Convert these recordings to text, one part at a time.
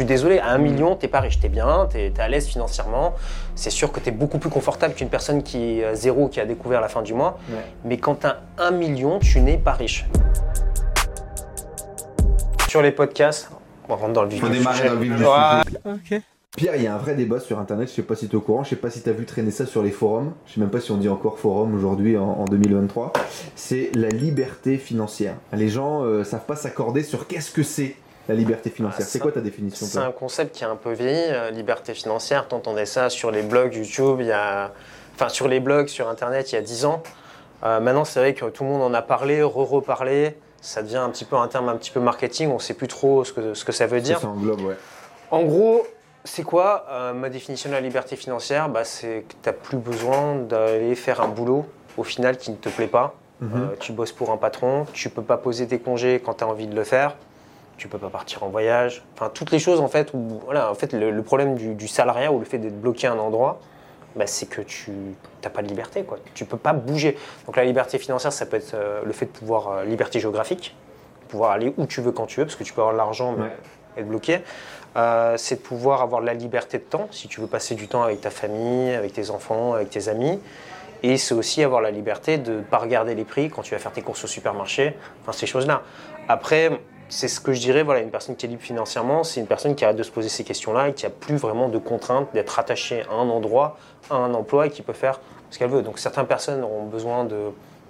suis désolé, à 1 million, t'es pas riche, t'es bien, t'es es à l'aise financièrement. C'est sûr que t'es beaucoup plus confortable qu'une personne qui est à zéro, qui a découvert la fin du mois. Ouais. Mais quand t'as 1 million, tu n'es pas riche. Sur les podcasts, on rentre dans le vif dans le Ouais. sujet. Pierre, il y a un vrai débat sur internet, je sais pas si tu es au courant, je sais pas si tu as vu traîner ça sur les forums, je sais même pas si on dit encore forum aujourd'hui en, en 2023, c'est la liberté financière. Les gens euh, savent pas s'accorder sur qu'est-ce que c'est la liberté financière. Ah, c'est quoi ta définition C'est un concept qui est un peu vieilli, euh, liberté financière. T'entendais ça sur les blogs YouTube, il y a... enfin sur les blogs, sur Internet il y a 10 ans. Euh, maintenant, c'est vrai que tout le monde en a parlé, re-reparlé. Ça devient un petit peu un terme un petit peu marketing, on sait plus trop ce que, ce que ça veut dire. Ça englobe, ouais. En gros, c'est quoi euh, ma définition de la liberté financière? Bah, C'est que tu n'as plus besoin d'aller faire un boulot au final qui ne te plaît pas. Mhm. Euh, tu bosses pour un patron, tu peux pas poser tes congés quand tu as envie de le faire, tu peux pas partir en voyage. Enfin, toutes les choses en fait où voilà, en fait, le, le problème du, du salariat ou le fait d'être bloqué à un endroit, bah, c'est que tu n'as pas de liberté. Quoi. Tu peux pas bouger. Donc la liberté financière, ça peut être euh, le fait de pouvoir, euh, liberté géographique, pouvoir aller où tu veux quand tu veux, parce que tu peux avoir de l'argent mais Ouais. être bloqué. Euh, c'est de pouvoir avoir de la liberté de temps, si tu veux passer du temps avec ta famille, avec tes enfants, avec tes amis. Et c'est aussi avoir la liberté de ne pas regarder les prix quand tu vas faire tes courses au supermarché, enfin ces choses-là. Après, c'est ce que je dirais, voilà, une personne qui est libre financièrement, c'est une personne qui arrête de se poser ces questions-là et qui n'a plus vraiment de contraintes d'être attachée à un endroit, à un emploi et qui peut faire ce qu'elle veut. Donc certaines personnes auront besoin de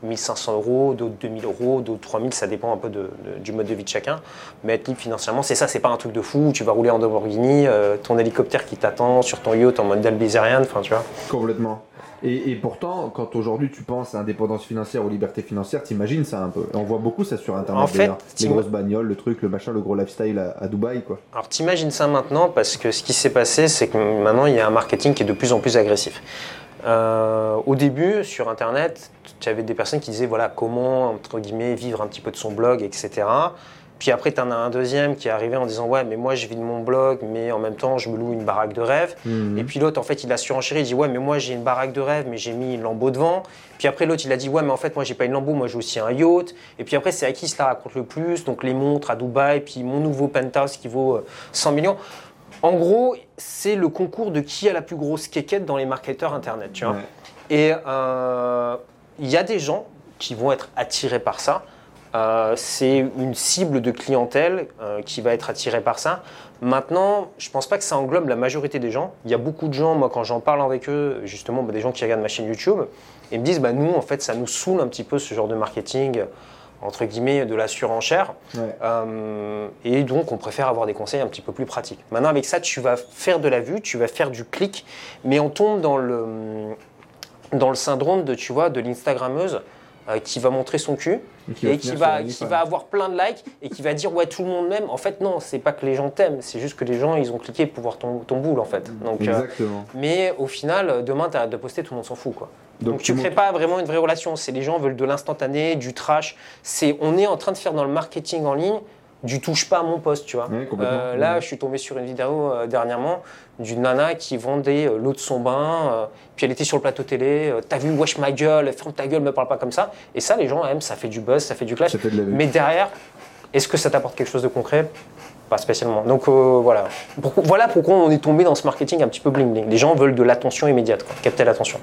1500 euros, d'autres 2000 euros, d'autres 3000, ça dépend un peu du mode de vie de chacun. Mais être libre financièrement, c'est ça, c'est pas un truc de fou, tu vas rouler en Lamborghini, euh, ton hélicoptère qui t'attend sur ton yacht en mode Dalbizerian, enfin tu vois. Complètement. Et, et pourtant, quand aujourd'hui tu penses à indépendance financière ou liberté financière, t'imagines ça un peu. On voit beaucoup ça sur internet En fait. Les grosses bagnoles, le truc, le machin, le gros lifestyle à, à Dubaï quoi. Alors t'imagines ça maintenant parce que ce qui s'est passé, c'est que maintenant il y a un marketing qui est de plus en plus agressif. Euh, au début, sur Internet, tu avais des personnes qui disaient voilà comment entre guillemets vivre un petit peu de son blog, etc. Puis après, tu en as un deuxième qui est arrivé en disant ouais mais moi je vis de mon blog, mais en même temps je me loue une baraque de rêve. Mhm. Et puis l'autre, en fait, il a surenchéri, il dit ouais, mais moi j'ai une baraque de rêve, mais j'ai mis une lambeau devant. Puis après, l'autre, il a dit ouais, mais en fait, moi j'ai pas une lambeau, moi j'ai aussi un yacht. Et puis après, c'est à qui cela raconte le plus Donc les montres à Dubaï, puis mon nouveau penthouse qui vaut euh, 100 millions. En gros, c'est le concours de qui a la plus grosse quéquette dans les marketeurs internet, tu vois. Ouais. Et euh, il y a des gens qui vont être attirés par ça. Euh, c'est une cible de clientèle euh, qui va être attirée par ça. Maintenant, je pense pas que ça englobe la majorité des gens. Il y a beaucoup de gens, moi, quand j'en parle avec eux, justement, bah, des gens qui regardent ma chaîne YouTube, ils me disent, bah, nous, en fait, ça nous saoule un petit peu ce genre de marketing, entre guillemets, de la surenchère. Ouais. Euh, et donc, on préfère avoir des conseils un petit peu plus pratiques. Maintenant, avec ça, tu vas faire de la vue, tu vas faire du clic, mais on tombe dans le, dans le syndrome de, tu vois, de l'Instagrammeuse qui va montrer son cul qui et qui va, OnlyFans. qui va avoir plein de likes et qui va dire ouais tout le monde m'aime. En fait non, c'est pas que les gens t'aiment, c'est juste que les gens ils ont cliqué pour voir ton, ton boule en fait. Donc, euh, Exactement. mais au final, euh, demain t'arrêtes de poster, tout le monde s'en fout quoi. Donc, tu tout le crées pas vraiment une vraie relation. C'est les gens veulent de l'instantané, du trash. C'est on est en train de faire dans le marketing en ligne du touche pas à mon poste, tu vois. Euh, là, je suis tombé sur une vidéo euh, dernièrement d'une nana qui vendait euh, l'eau de son bain. euh, puis elle était sur le plateau télé. T'as vu, wesh ma gueule, ferme ta gueule, me parle pas comme ça. Et ça, les gens aiment, ça fait du buzz, ça fait du clash. Fait de. Mais derrière, est-ce que ça t'apporte quelque chose de concret? Pas spécialement. Donc voilà. Pourquoi- voilà pourquoi on est tombé dans ce marketing un petit peu bling bling. Les gens veulent de l'attention immédiate, quoi. capter l'attention.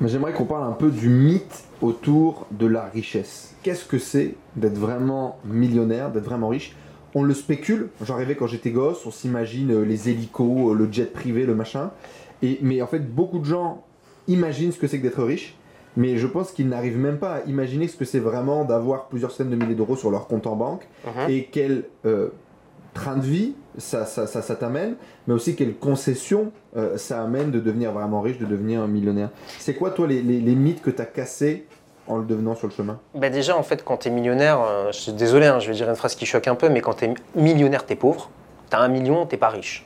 Mais j'aimerais qu'on parle un peu du mythe autour de la richesse. Qu'est-ce que c'est d'être vraiment millionnaire, d'être vraiment riche? On le spécule. J'en rêvais quand j'étais gosse. On s'imagine euh, les hélicos, euh, le jet privé, le machin. Et, mais en fait, beaucoup de gens imaginent ce que c'est que d'être riche. Mais je pense qu'ils n'arrivent même pas à imaginer ce que c'est vraiment d'avoir plusieurs centaines de milliers d'euros sur leur compte en banque Mhm. et quel euh, train de vie ça, ça, ça, ça t'amène, mais aussi quelles concessions euh, ça amène de devenir vraiment riche, de devenir un millionnaire. C'est quoi, toi, les, les- les mythes que tu as cassés en le devenant sur le chemin Bah déjà, en fait, quand tu es millionnaire, euh, je suis désolé, hein, je vais dire une phrase qui choque un peu, mais quand tu es millionnaire, tu es pauvre. Tu as un million, t'es pas riche.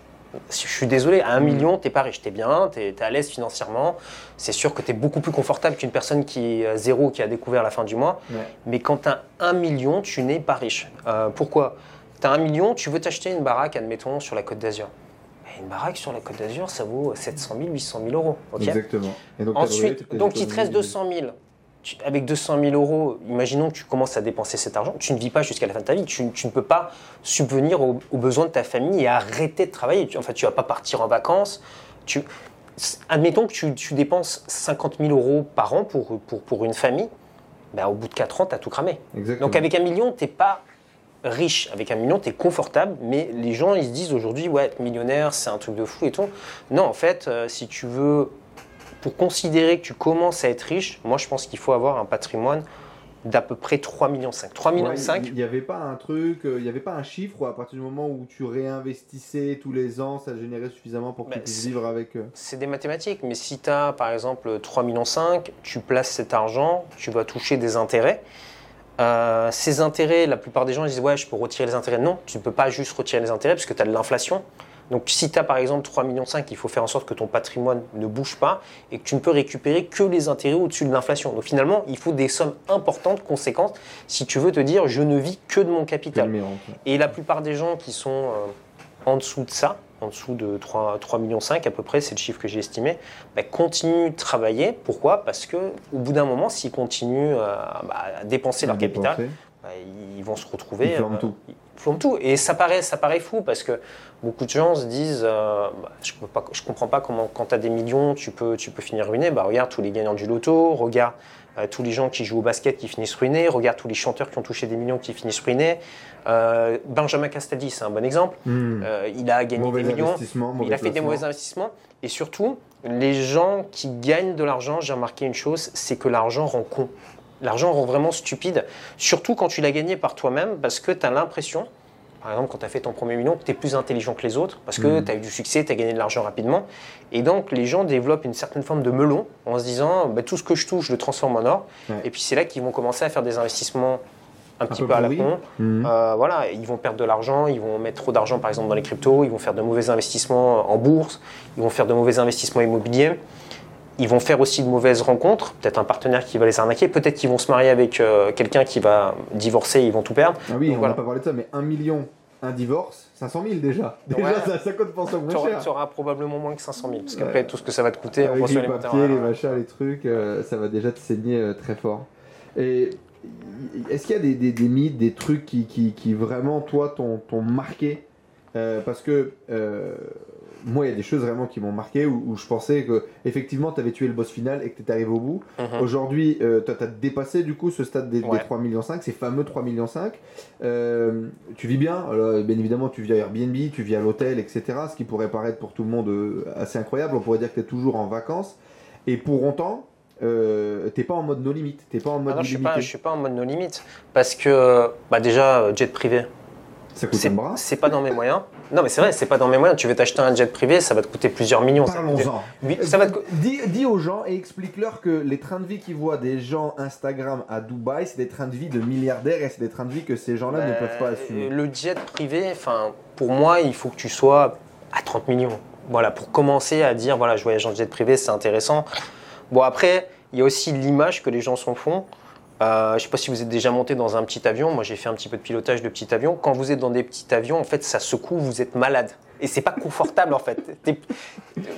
Je suis désolé, à un Mm. million, t'es pas riche. Tu es bien, tu es, à l'aise financièrement. C'est sûr que tu es beaucoup plus confortable qu'une personne qui est à zéro, qui a découvert la fin du mois. Mais quand tu as un million, tu n'es pas riche. Euh, pourquoi? Tu as un million, tu veux t'acheter une baraque, admettons, sur la Côte d'Azur. Une baraque sur la Côte d'Azur, ça vaut 700 000, 800 000 euros. Exactement. Et donc, brûlé Ensuite, donc il te reste économies. 200 000. Tu- avec 200 000 euros, imaginons que tu commences à dépenser cet argent, tu ne vis pas jusqu'à la fin de ta vie. Tu, tu ne peux pas subvenir aux, aux besoins de ta famille et arrêter de travailler. Tu, en fait, tu vas pas partir en vacances. Tu, admettons que tu, tu dépenses 50 000 euros par an pour, pour, pour une famille. Ben, au bout de 4 ans, tu as tout cramé. Exactement. Donc avec un million, t'es pas riche. Avec un million, tu es confortable. Mais les gens, ils se disent aujourd'hui, ouais, être millionnaire, c'est un truc de fou et tout. Non, en fait, euh, si tu veux, pour considérer que tu commences à être riche, moi, je pense qu'il faut avoir un patrimoine d'à peu près 3 millions 5. 3 millions Ouais, 5, Il n'y avait pas un truc, euh, il n'y avait pas un chiffre où à partir du moment où tu réinvestissais tous les ans, ça générait suffisamment pour que Bah, tu puisses c'est- vivre avec. euh, c'est des mathématiques. Mais si tu as, par exemple, 3 millions 5, tu places cet argent, tu vas toucher des intérêts. Euh, ces intérêts, la plupart des gens ils disent ouais, je peux retirer les intérêts. Non, tu ne peux pas juste retirer les intérêts parce que tu as de l'inflation. Donc si tu as par exemple 3,5 millions, il faut faire en sorte que ton patrimoine ne bouge pas et que tu ne peux récupérer que les intérêts au-dessus de l'inflation. Donc finalement, il faut des sommes importantes, conséquentes, si tu veux te dire je ne vis que de mon capital. Et la plupart des gens qui sont euh, en dessous de ça, en dessous de 3, 3 millions 5 à peu près, c'est le chiffre que j'ai estimé, bah, continuent de travailler. Pourquoi? Parce que au bout d'un moment, s'ils continuent euh, bah, à dépenser leur capital, bah, ils vont se retrouver. Ils euh, tout. Tout. Et ça paraît, ça paraît fou parce que beaucoup de gens se disent euh, bah, je ne comprends pas comment, quand tu as des millions, tu peux, tu peux finir ruiné. Bah, regarde tous les gagnants du loto, regarde euh, tous les gens qui jouent au basket qui finissent ruinés, regarde tous les chanteurs qui ont touché des millions qui finissent ruinés. Euh, Benjamin Castaldi, c'est un bon exemple. Hmm. Il a gagné Mauvais des millions. Il a fait des mauvais investissements. Et surtout, les gens qui gagnent de l'argent, j'ai remarqué une chose, c'est que l'argent rend con. L'argent rend vraiment stupide. Surtout quand tu l'as gagné par toi-même, parce que tu as l'impression, par exemple, quand tu as fait ton premier million, que tu es plus intelligent que les autres, parce que Mhm. tu as eu du succès, tu as gagné de l'argent rapidement. Et donc, les gens développent une certaine forme de melon en se disant, bah, tout ce que je touche, je le transforme en or. Ouais. Et puis, c'est là qu'ils vont commencer à faire des investissements un petit peu peu, à la con. Mhm. Euh, voilà, ils vont perdre de l'argent, ils vont mettre trop d'argent par exemple dans les cryptos, ils vont faire de mauvais investissements en bourse, ils vont faire de mauvais investissements immobiliers, ils vont faire aussi de mauvaises rencontres, peut-être un partenaire qui va les arnaquer, peut-être qu'ils vont se marier avec euh, quelqu'un qui va divorcer, ils vont tout perdre. Ah oui, Donc on voilà. n'a pas parlé de ça, mais 1 million, un divorce, 500 000 déjà. Déjà, Ouais. ça, ça coûte pour ça moins cher. tu auras probablement moins que 500 000, parce Ouais. qu'après tout ce que ça va te coûter, Avec les papiers, les machins, les trucs, euh, ça va déjà te saigner euh, très fort. Et est-ce qu'il y a des, des- des mythes, des trucs qui, qui- qui vraiment, toi, t'ont marqué? Euh, Parce que moi, il y a des choses vraiment qui m'ont marqué où, où je pensais que effectivement, tu avais tué le boss final et que tu étais arrivé au bout. Mhm. Aujourd'hui, euh, toi, tu as dépassé du coup ce stade des, des Ouais. 3,5 millions, ces fameux 3,5 millions. Euh, tu vis bien, alors, bien évidemment, tu vis à Airbnb, tu vis à l'hôtel, etc. Ce qui pourrait paraître pour tout le monde euh, assez incroyable. On pourrait dire que tu es toujours en vacances. Et pour autant, euh, t'es pas en mode no limite, t'es pas en mode Ah non, je suis pas, je suis pas en mode no limite, parce que bah déjà euh, jet privé, Ça coûte un bras. c'est pas dans mes moyens. Non mais c'est vrai, c'est pas dans mes moyens. Tu veux t'acheter un jet privé, ça va te coûter plusieurs millions. Parlons-en. Oui, ça va te co- dis, dis aux gens et explique-leur que les trains de vie qu'ils voient des gens Instagram à Dubaï, c'est des trains de vie de milliardaires et c'est des trains de vie que ces gens-là ne Bah, peuvent pas assumer. Le jet privé, enfin, pour moi, il faut que tu sois à 30 millions. Voilà, pour commencer à dire, voilà, je voyage en jet privé, c'est intéressant. Bon, après, il y a aussi l'image que les gens s'en font. Euh, je ne sais pas si vous êtes déjà monté dans un petit avion. Moi, j'ai fait un petit peu de pilotage de petit avion. Quand vous êtes dans des petits avions, en fait, ça secoue, vous êtes malade. Et c'est pas confortable, en fait.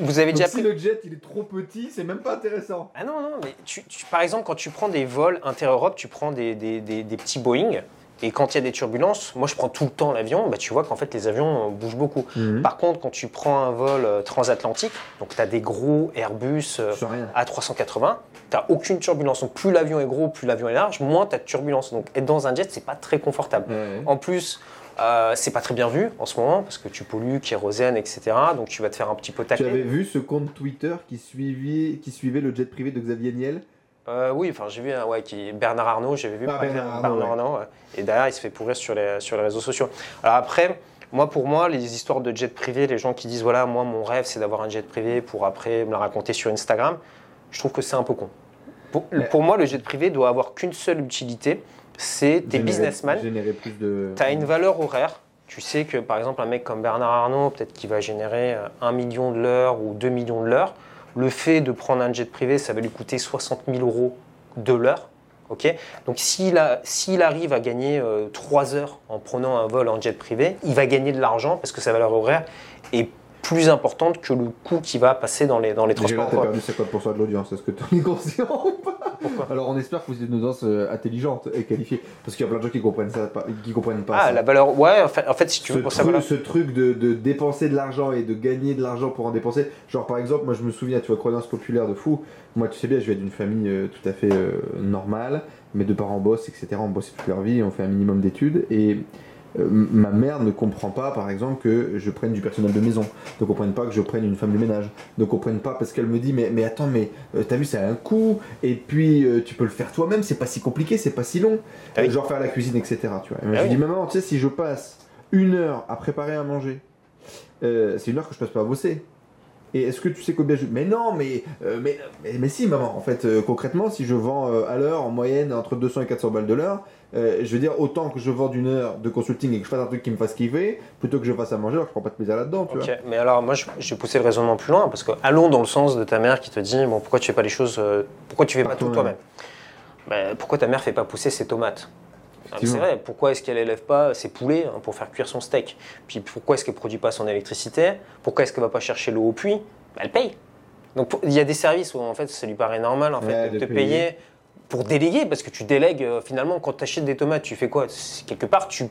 Vous avez Donc déjà si pris le jet il est trop petit, c'est même pas intéressant. ah non, non, mais tu, tu- par exemple, quand tu prends des vols inter-Europe, tu prends des, des- des- des petits Boeing, et quand il y a des turbulences, moi je prends tout le temps l'avion, bah, tu vois qu'en fait les avions bougent beaucoup. Mhm. Par contre, quand tu prends un vol euh, transatlantique, donc tu as des gros Airbus euh, Je sais rien. A380, tu n'as aucune turbulence. Donc plus l'avion est gros, plus l'avion est large, moins tu as de turbulence. Donc être dans un jet, c'est pas très confortable. En plus, euh, c'est pas très bien vu en ce moment parce que tu pollues, kérosène, etc. Donc tu vas te faire un petit peu Tu tacler. avais vu ce compte Twitter qui suivait, qui suivait le jet privé de Xavier Niel? Euh, oui, enfin j'ai vu un ouais, qui, Bernard Arnault, j'avais vu Ah, Bernard Bernard Arnault, et derrière il se fait pourrir sur les, sur les réseaux sociaux. Alors après, moi pour moi, les histoires de jet privé, les gens qui disent voilà, moi mon rêve c'est d'avoir un jet privé pour après me la raconter sur Instagram, je trouve que c'est un peu con. Pour, moi, le jet privé doit avoir qu'une seule utilité, c'est t'es businessman, plus de. tu as une valeur horaire. Tu sais que par exemple un mec comme Bernard Arnault, peut-être qu'il va générer euh, 1 million de l'heure ou 2 millions de l'heure. Le fait de prendre un jet privé, ça va lui coûter 60 000 euros de l'heure. ok Donc s'il arrive à gagner 3 heures en prenant un vol en jet privé, il va gagner de l'argent parce que sa valeur horaire est plus importante que le coût qui va passer dans les, dans les Déjà transports. t'as perdu 50% de l'audience, est-ce que tu es conscient ou pas? Alors on espère que vous êtes une audience euh, intelligente et qualifiée. Parce qu'il y a plein de gens qui comprennent ça, qui comprennent pas. Ah, ça. la valeur. Ouais, en fait, en fait si tu ce, veux, pour ça, truc, voilà. ce truc de, de dépenser de l'argent et de gagner de l'argent pour en dépenser. Genre par exemple, moi je me souviens, tu vois, croyance populaire de fou. Moi tu sais bien, je viens d'une famille euh, tout à fait euh, normale. Mes deux parents bossent, etc. On bosse toute leur vie, on fait un minimum d'études. Et euh, ma mère ne comprend pas, par exemple, que je prenne du personnel de maison. Ne comprennent pas que je prenne une femme de ménage. Ne comprennent pas parce qu'elle me dit mais, mais attends, mais euh, t'as vu, ça a un coût. Et puis euh, tu peux le faire toi-même, c'est pas si compliqué, c'est pas si long. Ah oui. Genre faire la cuisine, etc. Tu vois. Et moi, Ah je oui. dis maman, tu sais, si je passe une heure à préparer à manger, c'est une heure que je passe pas à bosser. Et est-ce que tu sais combien je... Mais non, mais, euh, mais, mais, mais si, maman. En fait, euh, concrètement, si je vends euh, à l'heure, en moyenne, entre 200 et 400 balles de l'heure, je veux dire, autant que je vends d'une heure de consulting et que je fasse un truc qui me fasse kiffer, plutôt que je fasse à manger, alors que je prends pas de plaisir là-dedans, tu Ok, vois. mais alors moi vais pousser le raisonnement plus loin parce que allons dans le sens de ta mère qui te dit bon pourquoi tu fais pas les choses pourquoi tu fais pas tout toi-même. toi-même? Ben, pourquoi ta mère fait pas pousser ses tomates? Ah, C'est vrai, pourquoi est-ce qu'elle élève pas ses poulets hein, pour faire cuire son steak? Puis pourquoi est-ce qu'elle produit pas son électricité? Pourquoi est-ce qu'elle va pas chercher l'eau au puits? Elle paye. Donc il y a des services où en fait ça lui paraît normal en fait Ouais, de, te payer. payer. pour déléguer parce que tu délègues euh, finalement quand tu achètes des tomates tu fais quoi? Quelque part tu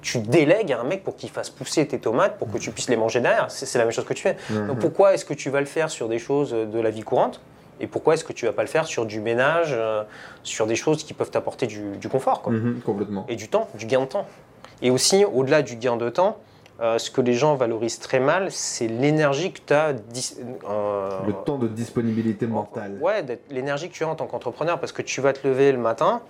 tu délègues à un mec pour qu'il fasse pousser tes tomates pour que tu puisses les manger derrière. C'est la même chose que tu fais. Donc pourquoi est-ce que tu vas le faire sur des choses de la vie courante? Et pourquoi est-ce que tu vas pas le faire sur du ménage, euh, sur des choses qui peuvent t'apporter du, du confort quoi, Mhm, complètement. et du temps, du gain de temps Et aussi, au-delà du gain de temps, euh, ce que les gens valorisent très mal, c'est l'énergie que tu as. Le temps de disponibilité mentale. Ouais, l'énergie que tu as en tant qu'entrepreneur, parce que tu vas te lever le matin,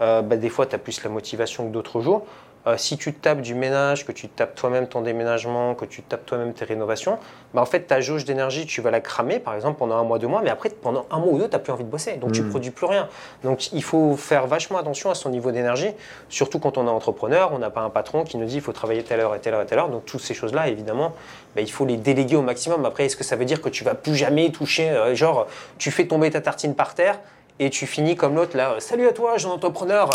euh, bah, des fois tu as plus la motivation que d'autres jours. Euh, si tu te tapes du ménage, que tu te tapes toi-même ton déménagement, que tu te tapes toi-même tes rénovations, bah, en fait ta jauge d'énergie, tu vas la cramer par exemple pendant un mois, deux mois, mais après pendant un mois ou deux, tu n'as plus envie de bosser, donc tu ne Mm. produis plus rien. Donc il faut faire vachement attention à son niveau d'énergie, surtout quand on est entrepreneur, on n'a pas un patron qui nous dit il faut travailler telle heure et telle heure et telle heure, donc toutes ces choses-là, évidemment, bah, il faut les déléguer au maximum. Après, est-ce que ça veut dire que tu vas plus jamais toucher, euh, genre tu fais tomber ta tartine par terre et tu finis comme l'autre là, salut à toi, jeune entrepreneur,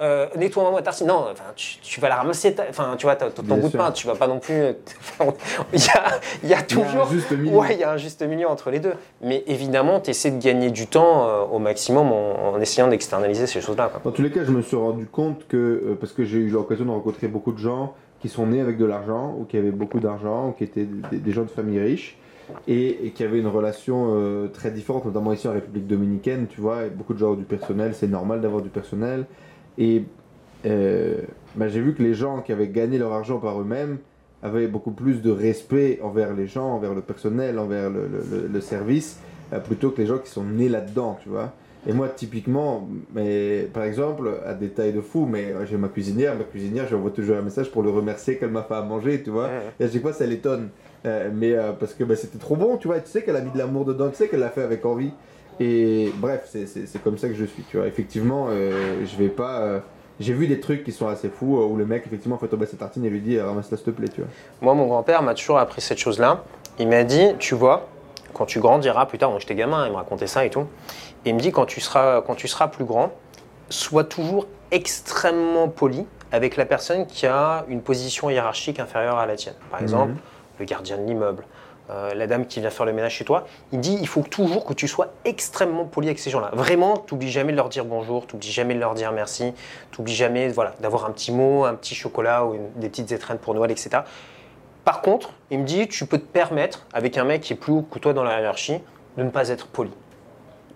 euh, nettoie-moi ma tartine. Non, enfin, tu, tu vas la ramasser, enfin, tu vois, ton Bien bout de pain, tu vas pas non plus. il, y a, il y a Il y a un toujours. juste milieu. Ouais, il y a un juste milieu entre les deux. Mais évidemment, tu essaies de gagner du temps euh, au maximum en, en essayant d'externaliser ces choses-là. Dans tous les cas, je me suis rendu compte que, euh, parce que j'ai eu l'occasion de rencontrer beaucoup de gens qui sont nés avec de l'argent, ou qui avaient beaucoup d'argent, ou qui étaient des, des gens de famille riches, et, et qui avaient une relation euh, très différente, notamment ici en République dominicaine, tu vois, et beaucoup de gens ont du personnel, c'est normal d'avoir du personnel. Et euh, bah, j'ai vu que les gens qui avaient gagné leur argent par eux-mêmes avaient beaucoup plus de respect envers les gens, envers le personnel, envers le, le- le- le service, euh, plutôt que les gens qui sont nés là-dedans, tu vois. Et moi, typiquement, mais, par exemple, à détail de fou, mais j'ai ma cuisinière, ma cuisinière, je lui envoie toujours un message pour le remercier qu'elle m'a fait à manger, tu vois. Et à chaque fois, ça l'étonne. Euh, mais euh, parce que bah, c'était trop bon, tu vois. Tu sais qu'elle a mis de l'amour dedans, tu sais qu'elle l'a fait avec envie. Et bref, c'est- comme ça que je suis, tu vois. Effectivement, euh, je vais pas. j'ai vu des trucs qui sont assez fous où le mec, effectivement, fait tomber sa tartine et lui dit ramasse-la s'il te plaît, tu vois. Moi, mon grand-père m'a toujours appris cette chose-là. Il m'a dit, tu vois, quand tu grandiras plus tard, moi j'étais gamin, il me racontait ça et tout. Et il me dit, quand tu seras, quand tu seras plus grand, sois toujours extrêmement poli avec la personne qui a une position hiérarchique inférieure à la tienne. Par exemple, Mhm. Le gardien de l'immeuble, euh, la dame qui vient faire le ménage chez toi. Il dit, il faut toujours que tu sois extrêmement poli avec ces gens-là. Vraiment, t'oublies jamais de leur dire bonjour, t'oublies jamais de leur dire merci, t'oublies jamais voilà, d'avoir un petit mot, un petit chocolat ou des petites étreintes pour Noël, etc. Par contre, il me dit, tu peux te permettre, avec un mec qui est plus haut que toi dans la hiérarchie, de ne pas être poli.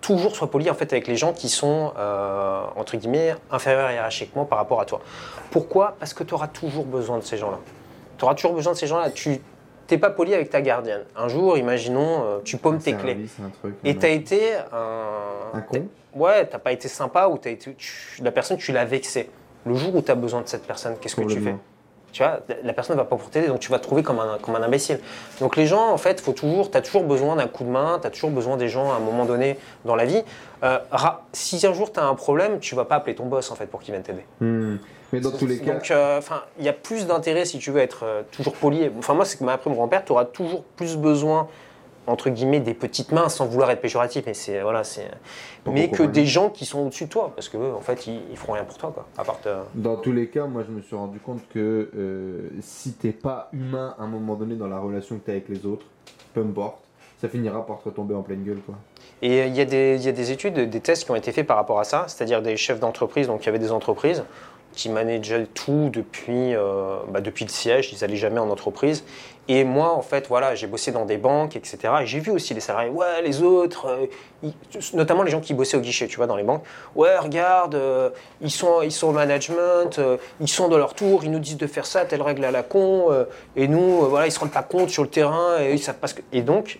Toujours sois poli en fait avec les gens qui sont euh, entre guillemets inférieurs hiérarchiquement par rapport à toi. Pourquoi? Parce que tu auras toujours besoin de ces gens-là. Tu auras toujours besoin de ces gens-là. N'es pas poli avec ta gardienne. Un jour, imaginons, euh, tu paumes tes clés. vice, un truc, Et un- tu as été un. Un con Ouais, t'as pas été sympa ou t'as été, tu- la personne, tu l'as vexée. Le jour où tu as besoin de cette personne, qu'est-ce que tu fais. Tu vois, la personne ne va pas pour t'aider, donc tu vas te trouver comme un, comme un imbécile. Donc les gens, en fait, faut toujours, tu as toujours besoin d'un coup de main, tu as toujours besoin des gens à un moment donné dans la vie. Euh, si un jour tu as un problème, tu vas pas appeler ton boss en fait pour qu'il vienne t'aider. Hmm. Mais dans tous les cas, Donc, euh, il y a plus d'intérêt si tu veux être euh, toujours poli. Enfin, moi, c'est que m'a appris mon grand-père, tu auras toujours plus besoin entre guillemets des petites mains sans vouloir être péjoratif mais c'est voilà c'est mais que des gens qui sont au-dessus de toi parce que en fait ils, ils feront rien pour toi quoi à part te- Dans tous les cas, moi je me suis rendu compte que euh, si t'es pas humain à un moment donné dans la relation que t'as avec les autres, peu importe, ça finira par te retomber en pleine gueule. Quoi. Et il y, a des, il y a des études, des tests qui ont été faits par rapport à ça, c'est-à-dire des chefs d'entreprise, donc il y avait des entreprises qui manageaient tout depuis, euh, bah, depuis le siège, ils n'allaient jamais en entreprise. Et moi, en fait, voilà, j'ai bossé dans des banques, etc. Et j'ai vu aussi les salariés, ouais, les autres, euh, notamment les gens qui bossaient au guichet, tu vois, dans les banques. Ouais, regarde, euh, ils, sont, ils sont au management, euh, ils sont dans leur tour, ils nous disent de faire ça, telle règle à la con, et nous, voilà, ils se rendent pas compte sur le terrain, et. Et donc,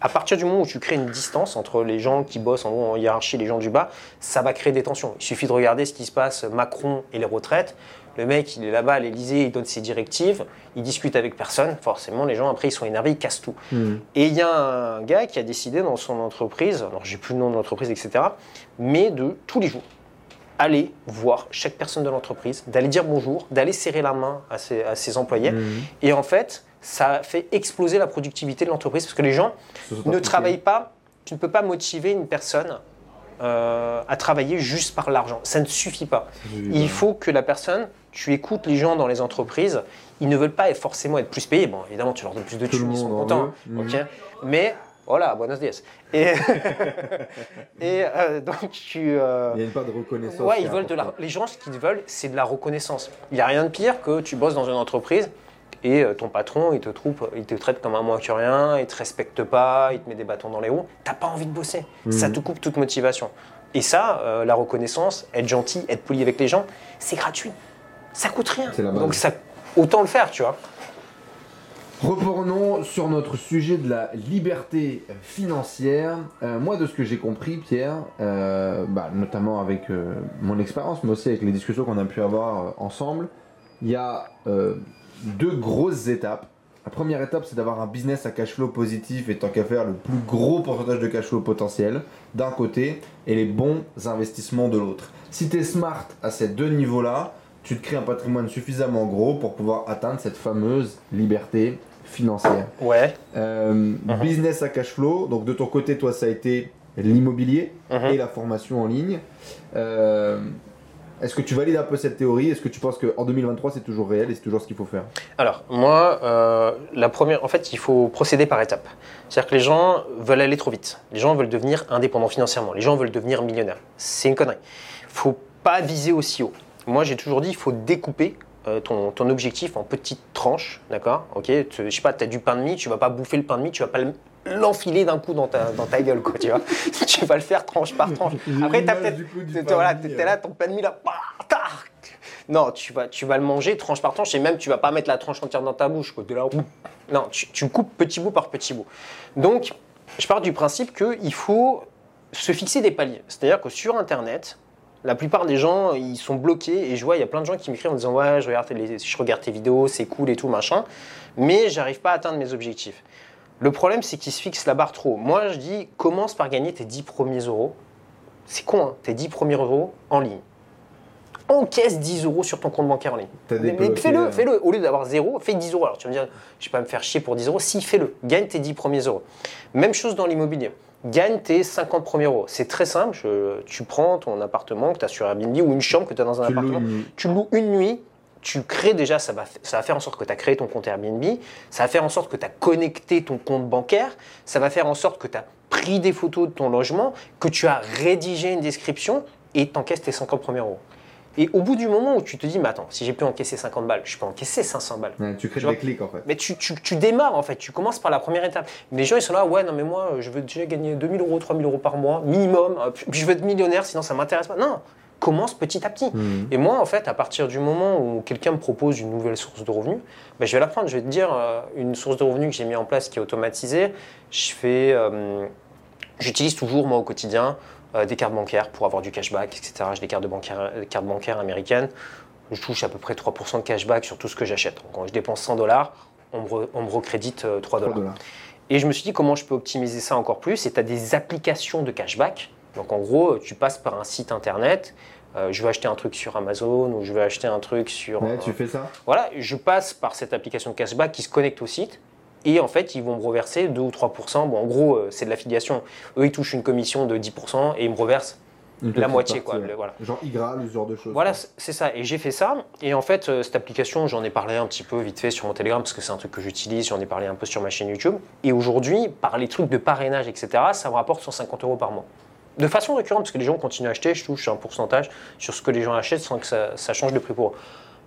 à partir du moment où tu crées une distance entre les gens qui bossent en, haut, en hiérarchie les gens du bas, ça va créer des tensions. Il suffit de regarder ce qui se passe, Macron et les retraites. Le mec, il est là-bas à l'Elysée, il donne ses directives, il discute avec personne. Forcément, les gens, après, ils sont énervés, ils cassent tout. Et il y a un gars qui a décidé dans son entreprise, alors j'ai plus le nom de l'entreprise, etc., mais de tous les jours aller voir chaque personne de l'entreprise, d'aller dire bonjour, d'aller serrer la main à ses, à ses employés. Mhm. Et en fait, ça fait exploser la productivité de l'entreprise parce que les gens ne travaillent pas. Tu ne peux pas motiver une personne euh, à travailler juste par l'argent. Ça ne suffit pas. Il faut que la personne, tu écoutes les gens dans les entreprises, ils ne veulent pas forcément être plus payés. Bon, évidemment, tu leur donnes plus de thunes, ils sont contents. ok Mais voilà, buenos dias. Et, et euh, donc, tu. euh, Il n'y a pas de reconnaissance. Ouais, ils veulent de la, les gens, ce qu'ils veulent, c'est de la reconnaissance. Il n'y a rien de pire que tu bosses dans une entreprise et euh, ton patron, il te, trouve, il te traite comme un moins que rien, il te respecte pas, il te met des bâtons dans les roues. T'as pas envie de bosser. Mhm. Ça te coupe toute motivation. Et ça, euh, la reconnaissance, être gentil, être poli avec les gens, c'est gratuit. Ça coûte rien. La. Donc ça, autant le faire, tu vois. Reprenons sur notre sujet de la liberté financière. Euh, moi, de ce que j'ai compris, Pierre, euh, bah, notamment avec euh, mon expérience, mais aussi avec les discussions qu'on a pu avoir ensemble, il y a deux grosses étapes. La première étape, c'est d'avoir un business à cash flow positif et tant qu'à faire le plus gros pourcentage de cash flow potentiel d'un côté et les bons investissements de l'autre. Si tu es smart à ces deux niveaux-là, tu te crées un patrimoine suffisamment gros pour pouvoir atteindre cette fameuse liberté financière. Ouais. Euh, Business à cash flow, donc de ton côté, toi, ça a été l'immobilier Mhm. et la formation en ligne. Euh, Est-ce que tu valides un peu cette théorie? Est-ce que tu penses qu'en 2023, c'est toujours réel et c'est toujours ce qu'il faut faire? Alors, moi, euh, la première, en fait, il faut procéder par étapes. C'est-à-dire que les gens veulent aller trop vite. Les gens veulent devenir indépendants financièrement. Les gens veulent devenir millionnaires. C'est une connerie. Il faut pas viser aussi haut. Moi, j'ai toujours dit, il faut découper euh, ton, ton objectif en petites tranches, d'accord? Ok, tu- je sais pas, tu as du pain de mie, tu vas pas bouffer le pain de mie, tu vas pas le- l'enfiler d'un coup dans ta, dans ta gueule, quoi, tu vois? Tu vas le faire tranche par tranche. Après, tu as peut-être Voilà, t'es là, ton pain de mie là, bah. Non, tu vas, tu vas le manger tranche par tranche et même tu vas pas mettre la tranche entière dans ta bouche. Quoi. De là, non, tu, tu coupes petit bout par petit bout. Donc, je pars du principe qu'il faut se fixer des paliers. C'est-à-dire que sur Internet, la plupart des gens, ils sont bloqués et je vois, il y a plein de gens qui m'écrivent en disant Ouais, je regarde, les- je regarde tes vidéos, c'est cool et tout, machin, mais j'arrive pas à atteindre mes objectifs. Le problème, c'est qu'ils se fixent la barre trop. Moi, je dis commence par gagner tes 10 premiers euros. C'est con, hein, tes 10 premiers euros en ligne. Encaisse 10 euros sur ton compte bancaire en ligne. Mais, fais-le, euh, fais-le. Au lieu d'avoir zéro, fais 10 euros. Alors tu vas me dire, je vais pas me faire chier pour 10 euros. Si, fais-le. Gagne tes 10 premiers euros. Même chose dans l'immobilier. Gagne tes 50 premiers euros. C'est très simple. Je- tu prends ton appartement que tu as sur Airbnb ou une chambre que tu as dans un Tu appartement. Tu loues une nuit. Tu crées déjà, ça va, ça va faire en sorte que tu as créé ton compte Airbnb, ça va faire en sorte que tu as connecté ton compte bancaire, ça va faire en sorte que tu as pris des photos de ton logement, que tu as rédigé une description et t'encaisses tes 50 premiers euros. Et au bout du moment où tu te dis, mais attends, si j'ai pu encaisser 50 balles, je peux encaisser 500 balles. Ouais, tu crées des clics en fait. Mais tu, tu- tu démarres en fait, tu commences par la première étape. Les gens ils sont là, ouais, non mais moi je veux déjà gagner 2000 euros, 3000 euros par mois, minimum, puis je veux être millionnaire sinon ça m'intéresse pas. Non, commence petit à petit. Mhm. Et moi en fait, à partir du moment où quelqu'un me propose une nouvelle source de revenus, ben, je vais la prendre. Je vais te dire, euh, une source de revenus que j'ai mis en place qui est automatisée, je fais. euh, J'utilise toujours moi au quotidien euh, des cartes bancaires pour avoir du cashback, etc. J'ai des cartes, de bancaire- des cartes bancaires américaines. Je touche à peu près 3% de cashback sur tout ce que j'achète. Quand je dépense 100 dollars, on me, re- on me recrédite euh, 3 3 dollars. Et je me suis dit comment je peux optimiser ça encore plus? Et tu as des applications de cashback. Donc en gros, tu passes par un site internet. euh, je veux acheter un truc sur Amazon ou je veux acheter un truc sur. Ouais, euh, tu fais ça? voilà, je passe par cette application de cashback qui se connecte au site. Et en fait, ils vont me reverser 2 ou 3% Bon, en gros, euh, c'est de l'affiliation. Eux, ils touchent une commission de 10% et ils me reversent la moitié, partie, quoi. ouais. voilà. Genre Igral, ce genre de choses. Voilà, c'est- c'est ça. Et j'ai fait ça. Et en fait, euh, cette application, j'en ai parlé un petit peu vite fait sur mon Telegram parce que c'est un truc que j'utilise. J'en ai parlé un peu sur ma chaîne YouTube. Et aujourd'hui, par les trucs de parrainage, etc., ça me rapporte 150 euros par mois. De façon récurrente, parce que les gens continuent à acheter, je touche un pourcentage sur ce que les gens achètent sans que ça, ça change de prix pour eux.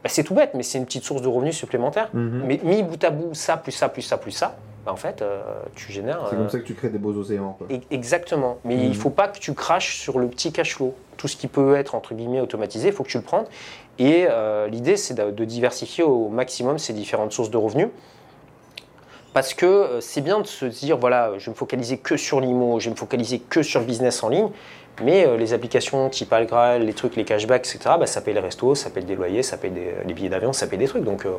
Bah, c'est tout bête, mais c'est une petite source de revenus supplémentaire. Mhm. Mais mis bout à bout, ça, plus ça, plus ça, plus ça, bah, en fait, euh, tu génères. C'est euh, comme ça que tu crées des beaux océans. Quoi. E- Exactement. Mais Mhm. il ne faut pas que tu craches sur le petit cash flow. Tout ce qui peut être, entre guillemets, automatisé, il faut que tu le prennes. Et euh, l'idée, c'est de, de diversifier au maximum ces différentes sources de revenus. Parce que euh, c'est bien de se dire, voilà, je vais me focaliser que sur l'IMO, je vais me focaliser que sur le business en ligne. Mais euh, les applications type Algral, les trucs, les cashbacks, etc., bah, ça paye les restos, ça paye des loyers, ça paye des, les billets d'avion, ça paye des trucs. Donc euh,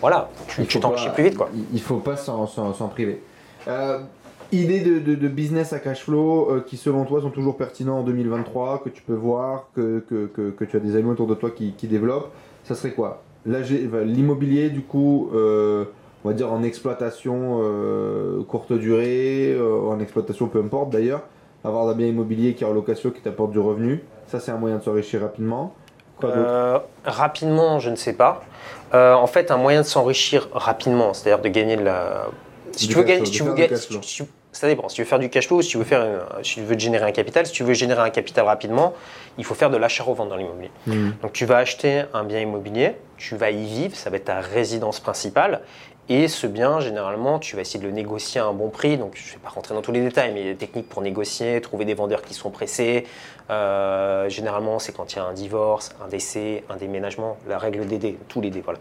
voilà, tu tu pas- plus vite. Quoi. Il- faut pas s'en, s'en- s'en priver. Euh, idées de, de- de business à cash flow euh, qui, selon toi, sont toujours pertinents en 2023, que tu peux voir, que, que, que, que tu as des amis autour de toi qui, qui développent. Ça serait quoi? Là, j'ai- enfin, L'immobilier, du coup, euh, on va dire en exploitation euh, courte durée, euh, en exploitation peu importe d'ailleurs, avoir un bien immobilier qui est en location, qui t'apporte du revenu, ça c'est un moyen de s'enrichir rapidement. Quoi d'autre Euh, rapidement, je ne sais pas. Euh, en fait, un moyen de s'enrichir rapidement, c'est-à-dire de gagner de la. Si Du tu veux gagner, si tu veux ça dépend. Si tu veux faire du cash flow, si tu veux faire, une- si tu veux générer un capital, si tu veux générer un capital rapidement, il faut faire de l'achat-revente dans l'immobilier. Mhm. Donc tu vas acheter un bien immobilier, tu vas y vivre, ça va être ta résidence principale. Et ce bien, généralement, tu vas essayer de le négocier à un bon prix. Donc je ne vais pas rentrer dans tous les détails, mais il y a des techniques pour négocier, trouver des vendeurs qui sont pressés. Euh, généralement, c'est quand il y a un divorce, un décès, un déménagement, la règle des dés, tous les dés. Voilà.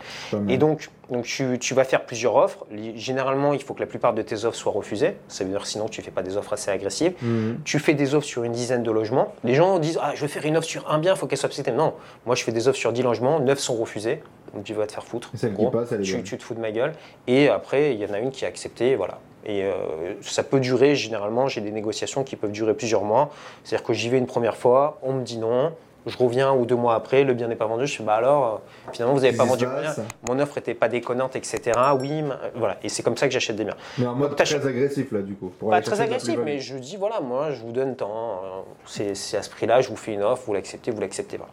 Et donc, donc tu, tu vas faire plusieurs offres. Généralement, il faut que la plupart de tes offres soient refusées. Ça veut dire sinon tu ne fais pas des offres assez agressives. Mhm. Tu fais des offres sur une dizaine de logements. Les gens disent Ah, je vais faire une offre sur un bien, il faut qu'elle soit acceptée. Non, moi je fais des offres sur 10 logements, 9 sont refusés. Donc tu vas te faire foutre. Celle qui passe, elle tu, te fous de ma gueule. Et après, il y en a une qui est acceptée, et voilà. Et euh, ça peut durer, généralement, j'ai des négociations qui peuvent durer plusieurs mois. C'est-à-dire que j'y vais une première fois, on me dit non, je reviens ou deux mois après, le bien n'est pas vendu, je fais bah alors, euh, finalement, vous n'avez pas vendu bien, mon offre n'était pas déconnante, etc. Oui, mais- voilà. Et c'est comme ça que j'achète des biens. Mais en mode Donc, très agressif là du coup. pour Pas très agressif, mais je dis voilà, moi je vous donne tant, euh, c'est à ce prix-là, je vous fais une offre, vous l'acceptez, vous l'acceptez pas.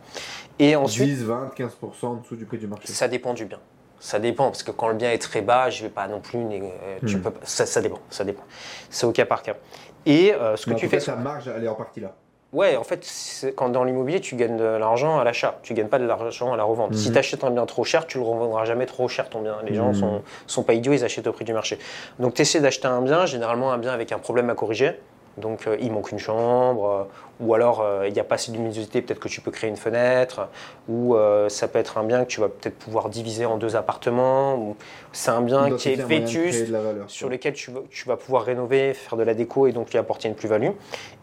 Et ensuite, 10, 20, 15% en dessous du prix du marché. ça dépend du bien. Ça dépend, parce que quand le bien est très bas, je vais pas non plus. euh, tu Hmm. peux pas- ça, ça dépend, ça dépend. C'est au cas par cas. Et euh, ce que Mais tu fais. cas, ta marge, elle est en partie là. Ouais, en fait, quand dans l'immobilier, tu gagnes de l'argent à l'achat, tu gagnes pas de l'argent à la revente. Si Mhm. tu achètes un bien trop cher, tu le revendras jamais trop cher ton bien. Les gens Mhm. sont, sont pas idiots, ils achètent au prix du marché. Donc tu essaies d'acheter un bien, généralement un bien avec un problème à corriger. Donc euh, il manque une chambre, euh, ou alors euh, il n'y a pas assez de luminosité, peut-être que tu peux créer une fenêtre, ou ça peut être un bien que tu vas peut-être pouvoir diviser en deux appartements, ou c'est un bien qui est vétuste, sur tu vas, tu vas pouvoir rénover, faire de la déco et donc lui apporter une plus-value.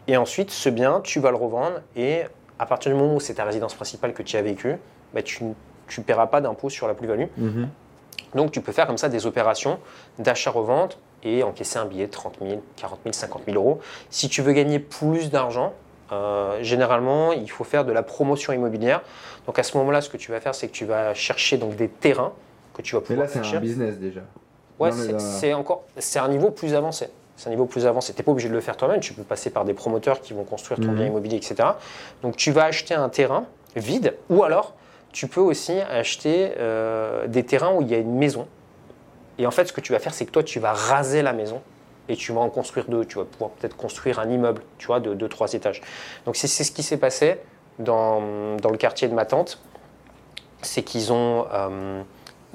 Et ensuite, ce bien, tu vas le revendre et à partir du moment où c'est ta résidence principale que tu as vécu, bah, tu ne paieras pas d'impôt sur la plus-value. Mhm. Donc tu peux faire comme ça des opérations d'achat-revente et encaisser un billet de 30 000, 40 000, 50 000 euros. Si tu veux gagner plus d'argent, euh, généralement, il faut faire de la promotion immobilière. Donc à ce moment-là, ce que tu vas faire, c'est que tu vas chercher donc des terrains que tu vas Mais pouvoir là, c'est un business déjà. Ouais, c'est encore, c'est un niveau plus avancé. C'est un niveau plus avancé. Tu n'es pas obligé de le faire toi-même. Tu peux passer par des promoteurs qui vont construire ton Mhm. bien immobilier, etc. Donc tu vas acheter un terrain vide, ou alors tu peux aussi acheter euh, des terrains où il y a une maison. Et en fait, ce que tu vas faire, c'est que toi, tu vas raser la maison et tu vas en construire deux. Tu vas pouvoir peut-être construire un immeuble, tu vois, de deux, trois étages. Donc c'est ce qui s'est passé dans, dans le quartier de ma tante. C'est qu'ils ont, euh,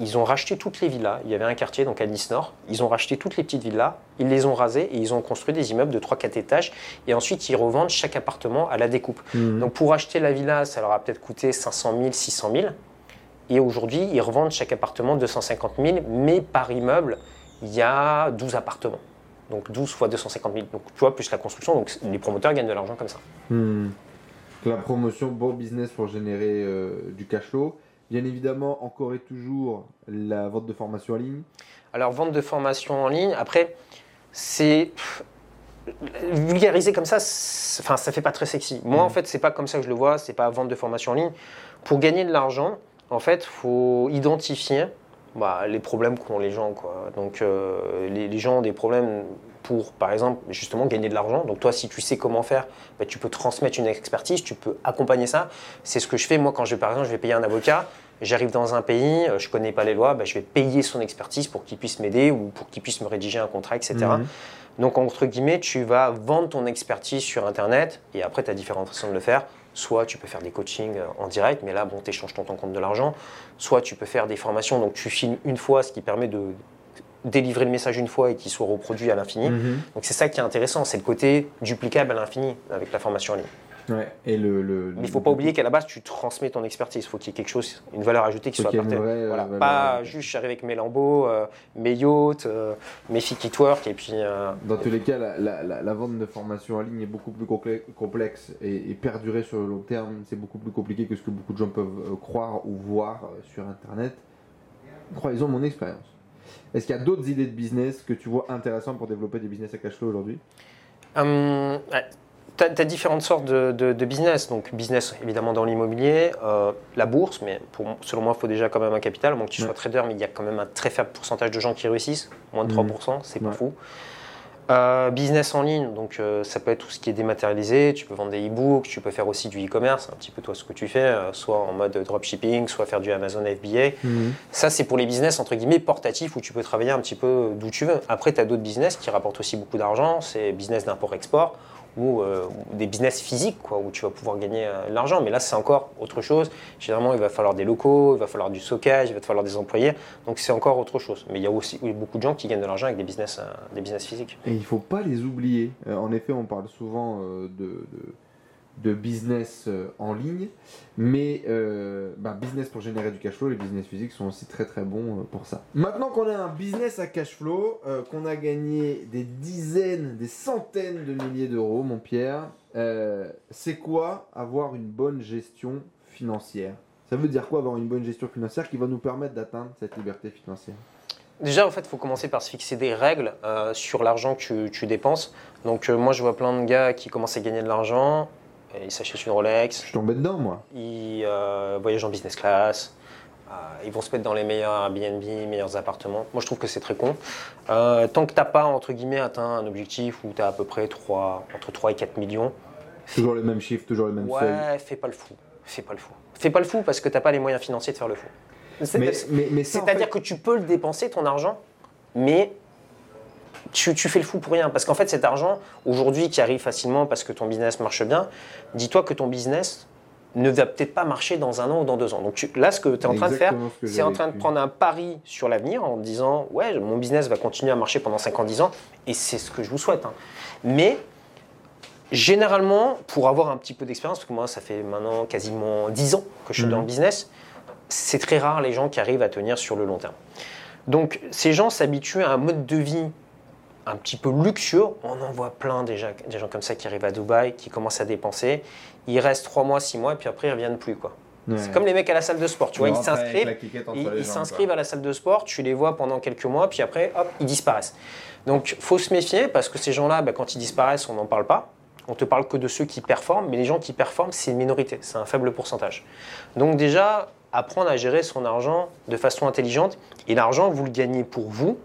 ils ont racheté toutes les villas. Il y avait un quartier donc à Nice Nord. Ils ont racheté toutes les petites villas. Ils les ont rasées et ils ont construit des immeubles de 3-4 étages. Et ensuite, ils revendent chaque appartement à la découpe. Mhm. Donc pour acheter la villa, ça leur a peut-être coûté 500 000, 600 000. Et aujourd'hui, ils revendent chaque appartement 250 000, mais par immeuble, il y a 12 appartements. Donc 12 fois 250 000. Donc tu vois, plus la construction, donc les promoteurs gagnent de l'argent comme ça. Hmm. La promotion, bon business pour générer euh, du cash flow. Bien évidemment, encore et toujours, la vente de formation en ligne. Alors, vente de formation en ligne, après, c'est. Vulgariser comme ça, enfin, ça fait pas très sexy. Moi, en Mhm. fait, c'est pas comme ça que je le vois, c'est pas vente de formation en ligne. Pour gagner de l'argent, en fait, faut identifier bah, les problèmes qu'ont les gens. Quoi. Donc euh, les, les gens ont des problèmes pour, par exemple, justement gagner de l'argent. Donc toi, si tu sais comment faire, bah, tu peux transmettre une expertise, tu peux accompagner ça. C'est ce que je fais moi quand je, par exemple, je vais payer un avocat. J'arrive dans un pays, euh, je connais pas les lois, bah, je vais payer son expertise pour qu'il puisse m'aider ou pour qu'il puisse me rédiger un contrat, etc. Mhm. Donc entre guillemets, tu vas vendre ton expertise sur Internet et après, tu as différentes façons de le faire. Soit tu peux faire des coachings euh, en direct, mais là, bon, tu échanges ton temps contre de l'argent. Soit tu peux faire des formations, donc tu filmes une fois, ce qui permet de délivrer le message une fois et qu'il soit reproduit à l'infini. Mhm. Donc c'est ça qui est intéressant, c'est le côté duplicable à l'infini avec la formation en ligne. Ouais. Et le, le- Mais il ne faut pas oublier qu'à la base, tu transmets ton expertise. Il faut qu'il y ait quelque chose, une valeur ajoutée qui soit une partagée. vraie, euh, Voilà. valeur Pas juste j'arrive avec mes lambeaux, euh, mes yachts, euh, mes filles qui twerk et puis. euh, Dans tous les cas, la, la- la- la vente de formation en ligne est beaucoup plus complexe et, et perdurer sur le long terme, c'est beaucoup plus compliqué que ce que beaucoup de gens peuvent croire ou voir sur Internet. Croyez-en mon expérience. Est-ce qu'il y a d'autres idées de business que tu vois intéressantes pour développer des business à cash flow aujourd'hui? Hum, ouais. T'as as différentes sortes de, de- de business. Donc, business évidemment dans l'immobilier, euh, la bourse, mais pour, selon moi, il faut déjà quand même un capital. À moins que tu Ouais. sois trader, mais il y a quand même un très faible pourcentage de gens qui réussissent, moins de Mhm. 3%, c'est pas Ouais. fou. Euh, business en ligne, donc euh, ça peut être tout ce qui est dématérialisé. Tu peux vendre des e-books, tu peux faire aussi du e-commerce, un petit peu toi ce que tu fais, euh, soit en mode dropshipping, soit faire du Amazon FBA. Ça, c'est pour les business entre guillemets portatifs où tu peux travailler un petit peu d'où tu veux. Après, tu as d'autres business qui rapportent aussi beaucoup d'argent. C'est business d'import-export ou euh, des business physiques quoi, où tu vas pouvoir gagner euh, de l'argent. Mais là, c'est encore autre chose. Généralement, il va falloir des locaux, il va falloir du stockage, il va te falloir des employés. Donc, c'est encore autre chose. Mais il y a aussi beaucoup de gens qui gagnent de l'argent avec des business, euh, des business physiques. Et il ne faut pas les oublier. En effet, on parle souvent de- de business euh, en ligne, mais euh, bah, business pour générer du cash flow, les business physiques sont aussi très très bons euh, pour ça. Maintenant qu'on a un business à cash flow, qu'on a gagné des dizaines, des centaines de milliers d'euros, mon Pierre, c'est quoi avoir une bonne gestion financière? Ça veut dire quoi avoir une bonne gestion financière qui va nous permettre d'atteindre cette liberté financière? Déjà, en fait, il faut commencer par se fixer des règles sur l'argent que tu, tu dépenses. Donc, moi, je vois plein de gars qui commencent à gagner de l'argent. Et Ils s'achètent une Rolex, Je suis tombé dedans, moi. ils euh, voyagent en business class, euh, ils vont se mettre dans les meilleurs Airbnb, meilleurs appartements. Moi, je trouve que c'est très con. Euh, tant que tu n'as pas, entre guillemets, atteint un objectif où tu as à peu près 3, entre 3 et 4 millions, Toujours les mêmes chiffres, toujours les mêmes seuils. ouais, fais pas le fou. Fais pas le fou. Fais pas le fou parce que tu n'as pas les moyens financiers de faire le fou. En C'est-à-dire fait- que tu peux le dépenser, ton argent, mais tu, tu fais le fou pour rien. Parce qu'en fait, cet argent, aujourd'hui, qui arrive facilement parce que ton business marche bien, dis-toi que ton business ne va peut-être pas marcher dans un an ou dans deux ans. Donc tu- là, ce que tu es en train de faire, c'est en train de prendre un pari sur l'avenir en disant, ouais, mon business va continuer à marcher pendant 5 ans, 10 ans, et c'est ce que je vous souhaite. hein. Mais généralement, pour avoir un petit peu d'expérience, parce que moi, ça fait maintenant quasiment 10 ans que je suis Mhm. dans le business, c'est très rare les gens qui arrivent à tenir sur le long terme. Donc, ces gens s'habituent à un mode de vie un petit peu luxueux. On en voit plein déjà, des gens comme ça qui arrivent à Dubaï, qui commencent à dépenser. Ils restent 3 mois, 6 mois, et puis après, ils ne reviennent plus. Quoi. Ouais. C'est comme les mecs à la salle de sport. Tu vois, ils s'inscrivent, ils s'inscrivent à la salle de sport, tu les vois pendant quelques mois, puis après, hop, ils disparaissent. Donc, faut se méfier parce que ces gens-là, bah, quand ils disparaissent, on n'en parle pas. On te parle que de ceux qui performent, mais les gens qui performent, c'est une minorité, c'est un faible pourcentage. Donc déjà, apprendre à gérer son argent de façon intelligente. Et l'argent, vous le gagnez pour vous,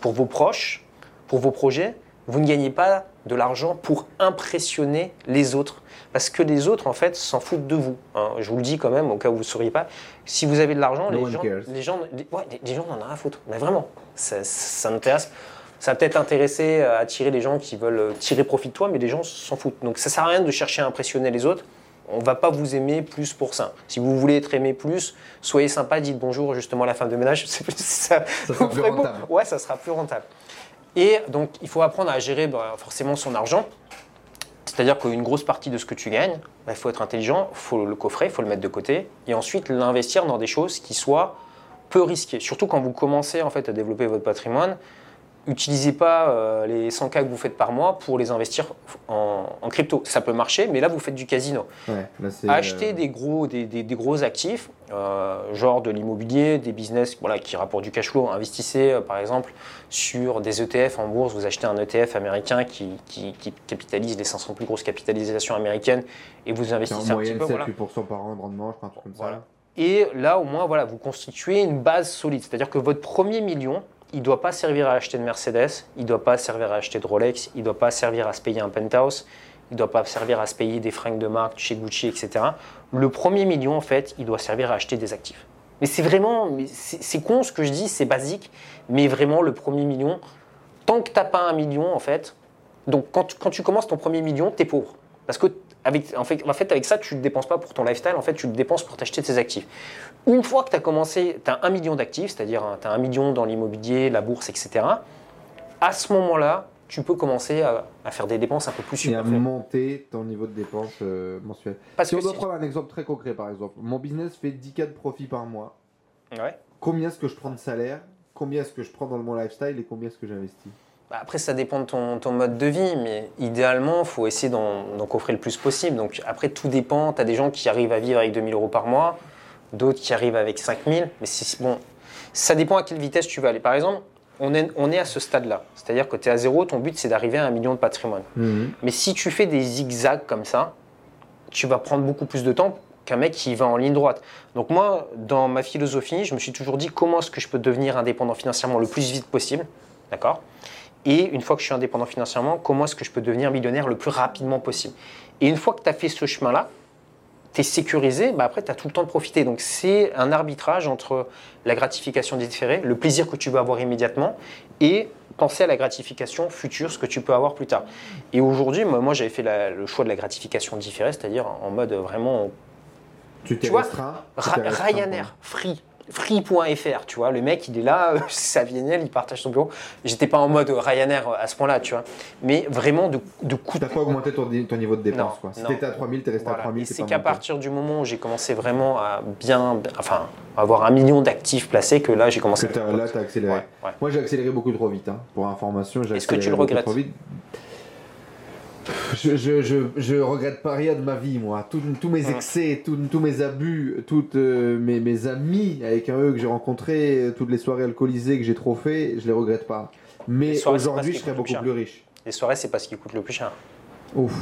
pour vos proches, pour vos projets. Vous ne gagnez pas de l'argent pour impressionner les autres. Parce que les autres, en fait, s'en foutent de vous. hein. Je vous le dis quand même, au cas où vous ne sauriez pas. Si vous avez de l'argent, No les, gens, les gens, les- ouais, les- les gens n'en ont rien à foutre. Mais vraiment, ça, ça m'intéresse. Ça va peut-être intéresser à attirer les gens qui veulent euh, tirer profit de toi, mais les gens s'en foutent. Donc ça sert à rien de chercher à impressionner les autres. On va pas vous aimer plus pour ça. Si vous voulez être aimé plus, soyez sympa, dites bonjour justement à la femme de ménage. C'est plus ça. Sera plus rentable. Ouais, ça sera plus rentable. Et donc, il faut apprendre à gérer bah, forcément son argent. C'est-à-dire qu'une grosse partie de ce que tu gagnes, bah, il faut être intelligent, il faut le coffrer, il faut le mettre de côté, et ensuite l'investir dans des choses qui soient peu risquées. Surtout quand vous commencez en fait à développer votre patrimoine, utilisez pas euh, les 100 k que vous faites par mois pour les investir en, en crypto. Ça peut marcher, mais là vous faites du casino. Ouais, Acheter euh, des gros, des, des- des gros actifs, euh, genre de l'immobilier, des business voilà, qui rapportent du cash flow. Investissez par exemple sur des ETF en bourse. Vous achetez un ETF américain qui, qui- qui capitalise les 500 plus grosses capitalisations américaines et vous en investissez petit moyenne peu. 7-8% Voilà. par an de rendement, je crois, un truc comme Voilà. ça. Et là, au moins, voilà, vous constituez une base solide. C'est-à-dire que votre premier million, il ne doit pas servir à acheter de Mercedes, il ne doit pas servir à acheter de Rolex, il ne doit pas servir à se payer un penthouse, il ne doit pas servir à se payer des fringues de marque chez Gucci, etc. Le premier million, en fait, il doit servir à acheter des actifs. Mais c'est vraiment, c'est con ce que je dis, c'est basique, mais vraiment le premier million, tant que tu n'as pas un million, en fait, donc quand, tu commences ton premier million, tu es pauvre. Parce que avec, en fait, avec ça, tu ne dépenses pas pour ton lifestyle, en fait, tu le dépenses pour t'acheter tes actifs. Une fois que tu as commencé, tu as un million d'actifs, c'est-à-dire tu as un million dans l'immobilier, la bourse, etc., à ce moment-là, tu peux commencer à, faire des dépenses un peu plus superflues. Et à monter ton niveau de dépenses euh, mensuel. Parce si on doit prendre un exemple très concret, par exemple, mon business fait 10K de profit par mois. Ouais. Combien est-ce que je prends de salaire Combien est-ce que je prends dans mon lifestyle et combien est-ce que j'investis? Bah, après, ça dépend de ton, mode de vie, mais idéalement, il faut essayer d'en coffrer le plus possible. Donc après, tout dépend. Tu as des gens qui arrivent à vivre avec 2000 euros par mois, d'autres qui arrivent avec 5000. Mais bon, ça dépend à quelle vitesse tu vas aller. Par exemple, on est, on est à ce stade-là. C'est-à-dire que tu es à zéro, ton but c'est d'arriver à un million de patrimoine. Mhm. Mais si tu fais des zigzags comme ça, tu vas prendre beaucoup plus de temps qu'un mec qui va en ligne droite. Donc moi, dans ma philosophie, je me suis toujours dit comment est-ce que je peux devenir indépendant financièrement le plus vite possible. D'accord? Et une fois que je suis indépendant financièrement, comment est-ce que je peux devenir millionnaire le plus rapidement possible? Et une fois que tu as fait ce chemin-là, tu es sécurisé, bah après tu as tout le temps de profiter. Donc c'est un arbitrage entre la gratification différée, le plaisir que tu veux avoir immédiatement, et penser à la gratification future, ce que tu peux avoir plus tard. Et aujourd'hui, moi, moi j'avais fait le choix de la gratification différée, c'est-à-dire en mode vraiment... Tu t'es restreint Ryanair, free free.fr, tu vois, le mec il est là, sa VNL, il partage son bureau. J'étais pas en mode Ryanair à ce point-là, tu vois, mais vraiment de, de coup. T'as pas augmenté ton, niveau de dépense, quoi. Si t'étais à 3000, t'es resté à 3000. C'est qu'à partir du moment où j'ai commencé vraiment à bien, enfin, avoir un million d'actifs placés que là j'ai commencé. Que là t'as accéléré. Moi j'ai accéléré beaucoup trop vite, hein. pour information. Est-ce que tu le regrettes trop vite. Je, je, je, regrette pas rien de ma vie, moi. Tous mes excès, tous mes abus, toutes euh, mes, mes, amis avec un E que j'ai rencontrés, toutes les soirées alcoolisées que j'ai trop fait, je les regrette pas. Mais aujourd'hui, je serais beaucoup plus riche. Les soirées, c'est pas ce qui coûte le plus cher. Ouf.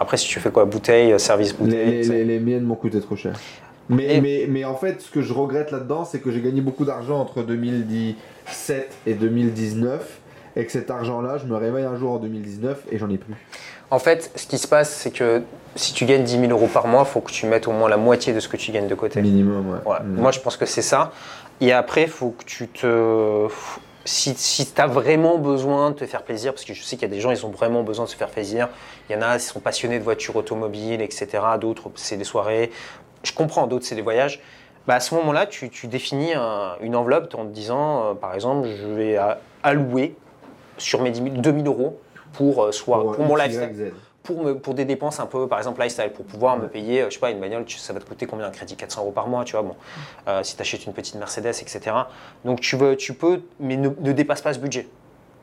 Après, si tu fais quoi Bouteille, service bouteille Les, les, miennes m'ont coûté trop cher. Mais, mais, mais, en fait, ce que je regrette là-dedans, c'est que j'ai gagné beaucoup d'argent entre 2017 et 2019. Et que cet argent-là, je me réveille un jour en 2019 et j'en ai plus. En fait, ce qui se passe, c'est que si tu gagnes 10 000 euros par mois, il faut que tu mettes au moins la moitié de ce que tu gagnes de côté. Minimum, ouais. Moi, je pense que c'est ça. Et après, il faut que tu te. Si, si tu as vraiment besoin de te faire plaisir, parce que je sais qu'il y a des gens, ils ont vraiment besoin de se faire plaisir. Il y en a, ils sont passionnés de voitures automobiles, etc. D'autres, c'est des soirées. Je comprends, d'autres, c'est des voyages. Bah, à ce moment-là, tu, définis une enveloppe en te disant, euh, par exemple, je vais allouer sur mes 10 000, 2 000 euros pour, euh, soit, pour, mon lifestyle. Pour, me, pour des dépenses un peu, par exemple, lifestyle, pour pouvoir me payer, je sais pas, une bagnole, ça va te coûter combien un crédit 400 euros par mois, tu vois, bon, euh, si tu achètes une petite Mercedes, etc. Donc tu, veux, tu peux, mais ne, dépasse pas ce budget.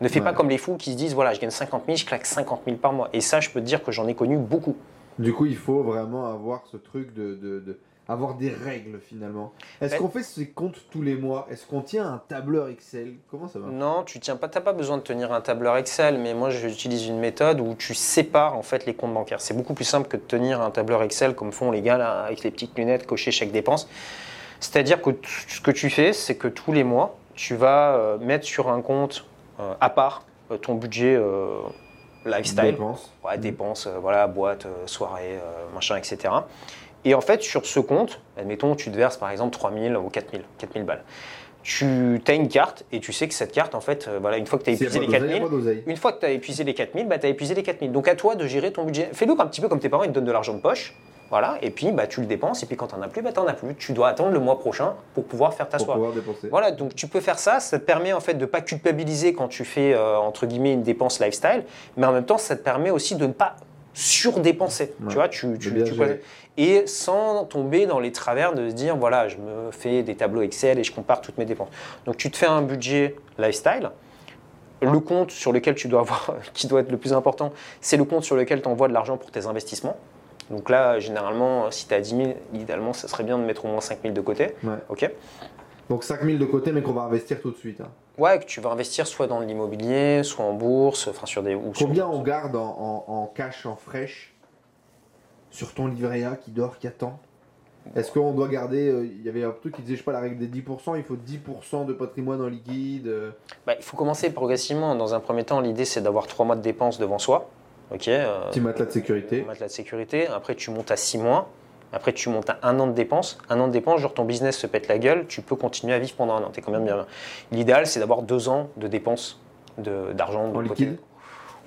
Ne fais pas comme les fous qui se disent, voilà, je gagne 50 000, je claque 50 000 par mois. Et ça, je peux te dire que j'en ai connu beaucoup. Du coup, il faut vraiment avoir ce truc de, de avoir des règles finalement. Est-ce qu'on fait ces comptes tous les mois? Est-ce qu'on tient un tableur Excel? Comment ça va? Non, tu tiens pas. T'as pas besoin de tenir un tableur Excel, mais moi j'utilise une méthode où tu sépares en fait les comptes bancaires. C'est beaucoup plus simple que de tenir un tableur Excel comme font les gars là, avec les petites lunettes cocher chaque dépense. C'est-à-dire que ce que tu fais, c'est que tous les mois, tu vas euh, mettre sur un compte euh, à part euh, ton budget lifestyle, dépenses, ouais, dépenses, voilà, boîte, soirée, machin, etc. Et en fait, sur ce compte, admettons, tu te verses par exemple 3000 ou 4000, 4000 balles. Tu as une carte et tu sais que cette carte, en fait, euh, voilà, une fois que tu as épuisé les 4000, une fois que tu as épuisé les 4000, bah, tu as épuisé les 4000. Donc à toi de gérer ton budget. Fais-le un petit peu comme tes parents, ils te donnent de l'argent de poche. Voilà, et puis bah, tu le dépenses, et puis quand tu n'en as plus, bah, tu n'en as plus. Tu dois attendre le mois prochain pour pouvoir faire ta soirée. Pouvoir dépenser. Voilà, donc tu peux faire ça, ça te permet en fait de ne pas culpabiliser quand tu fais, euh, entre guillemets, une dépense lifestyle, mais en même temps, ça te permet aussi de ne pas surdépenser. Tu vois, tu, tu, et sans tomber dans les travers de se dire voilà, je me fais des tableaux Excel et je compare toutes mes dépenses. Donc tu te fais un budget lifestyle. Le compte sur lequel tu dois avoir, qui doit être le plus important, c'est le compte sur lequel tu envoies de l'argent pour tes investissements. Donc là, généralement, si tu as 10 000, idéalement, ça serait bien de mettre au moins 5 000 de côté. Ok. Donc 5 000 de côté, mais qu'on va investir tout de suite. Hein. Ouais, que tu vas investir soit dans l'immobilier, soit en bourse, enfin sur des. Ou Combien on garde en, en, cash, en fraîche, sur ton livret A qui dort, qui attend? Est-ce qu'on doit garder. euh, Il y avait un truc qui disait, je sais pas, la règle des 10%, il faut 10% de patrimoine en liquide. euh. Bah, il faut commencer progressivement. Dans un premier temps, l'idée c'est d'avoir trois mois de dépenses devant soi. Ok. euh, Petit matelas de sécurité. matelas de sécurité. Après, tu montes à 6 mois. Après, tu montes à un an de dépenses. Un an de dépenses, genre ton business se pète la gueule, tu peux continuer à vivre pendant un an. T'es quand même bien. L'idéal, c'est d'avoir deux ans de dépenses d'argent de En liquide?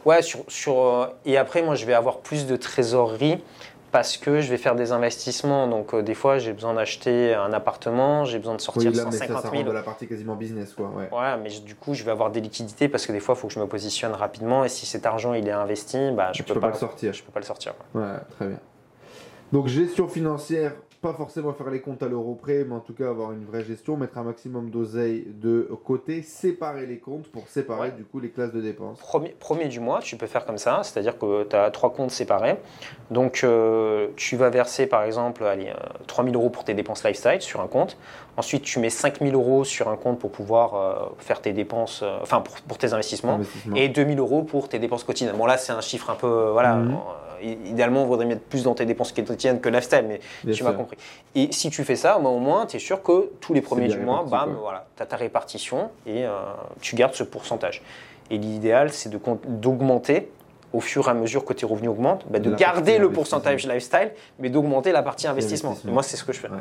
Ouais, sur, sur, euh, et après, moi, je vais avoir plus de trésorerie parce que je vais faire des investissements. Donc, euh, des fois, j'ai besoin d'acheter un appartement, j'ai besoin de sortir Oui, là, mais ça, 150 ça 000. rentre de la partie quasiment business, quoi. Ouais. Mais je- du coup, je vais avoir des liquidités parce que des fois, il faut que je me positionne rapidement. Et si cet argent il est investi, bah, je Tu peux, peux pas le sortir. Je peux pas le sortir. Ouais, très bien. Donc gestion financière, pas forcément faire les comptes à l'euro près, mais en tout cas avoir une vraie gestion, mettre un maximum d'oseille de côté, séparer les comptes pour séparer Ouais. du coup les classes de dépenses. Premier, premier du mois, tu peux faire comme ça, c'est-à-dire que tu as trois comptes séparés. Donc, euh, tu vas verser par exemple allez, euh, 3 000 euros pour tes dépenses lifestyle sur un compte. Ensuite, tu mets 5 000 euros sur un compte pour pouvoir euh, faire tes dépenses, euh, enfin pour, pour tes investissements. Investissement. Et 2 000 euros pour tes dépenses quotidiennes. Bon, là, c'est un chiffre un peu. euh, voilà. Mhm. euh, idéalement, on voudrait mettre plus dans tes dépenses quotidiennes que lifestyle, mais Bien tu m'as sûr. Compris. Et si tu fais ça, bah, au moins, tu es sûr que tous les premiers du mois, bam, quoi. voilà, tu as ta répartition et euh, tu gardes ce pourcentage. Et l'idéal, c'est d'augmenter au fur et à mesure que tes revenus augmentent, bah, de garder le pourcentage lifestyle, mais d'augmenter la partie investissement. Investissement. Et moi, c'est ce que je fais. Ouais.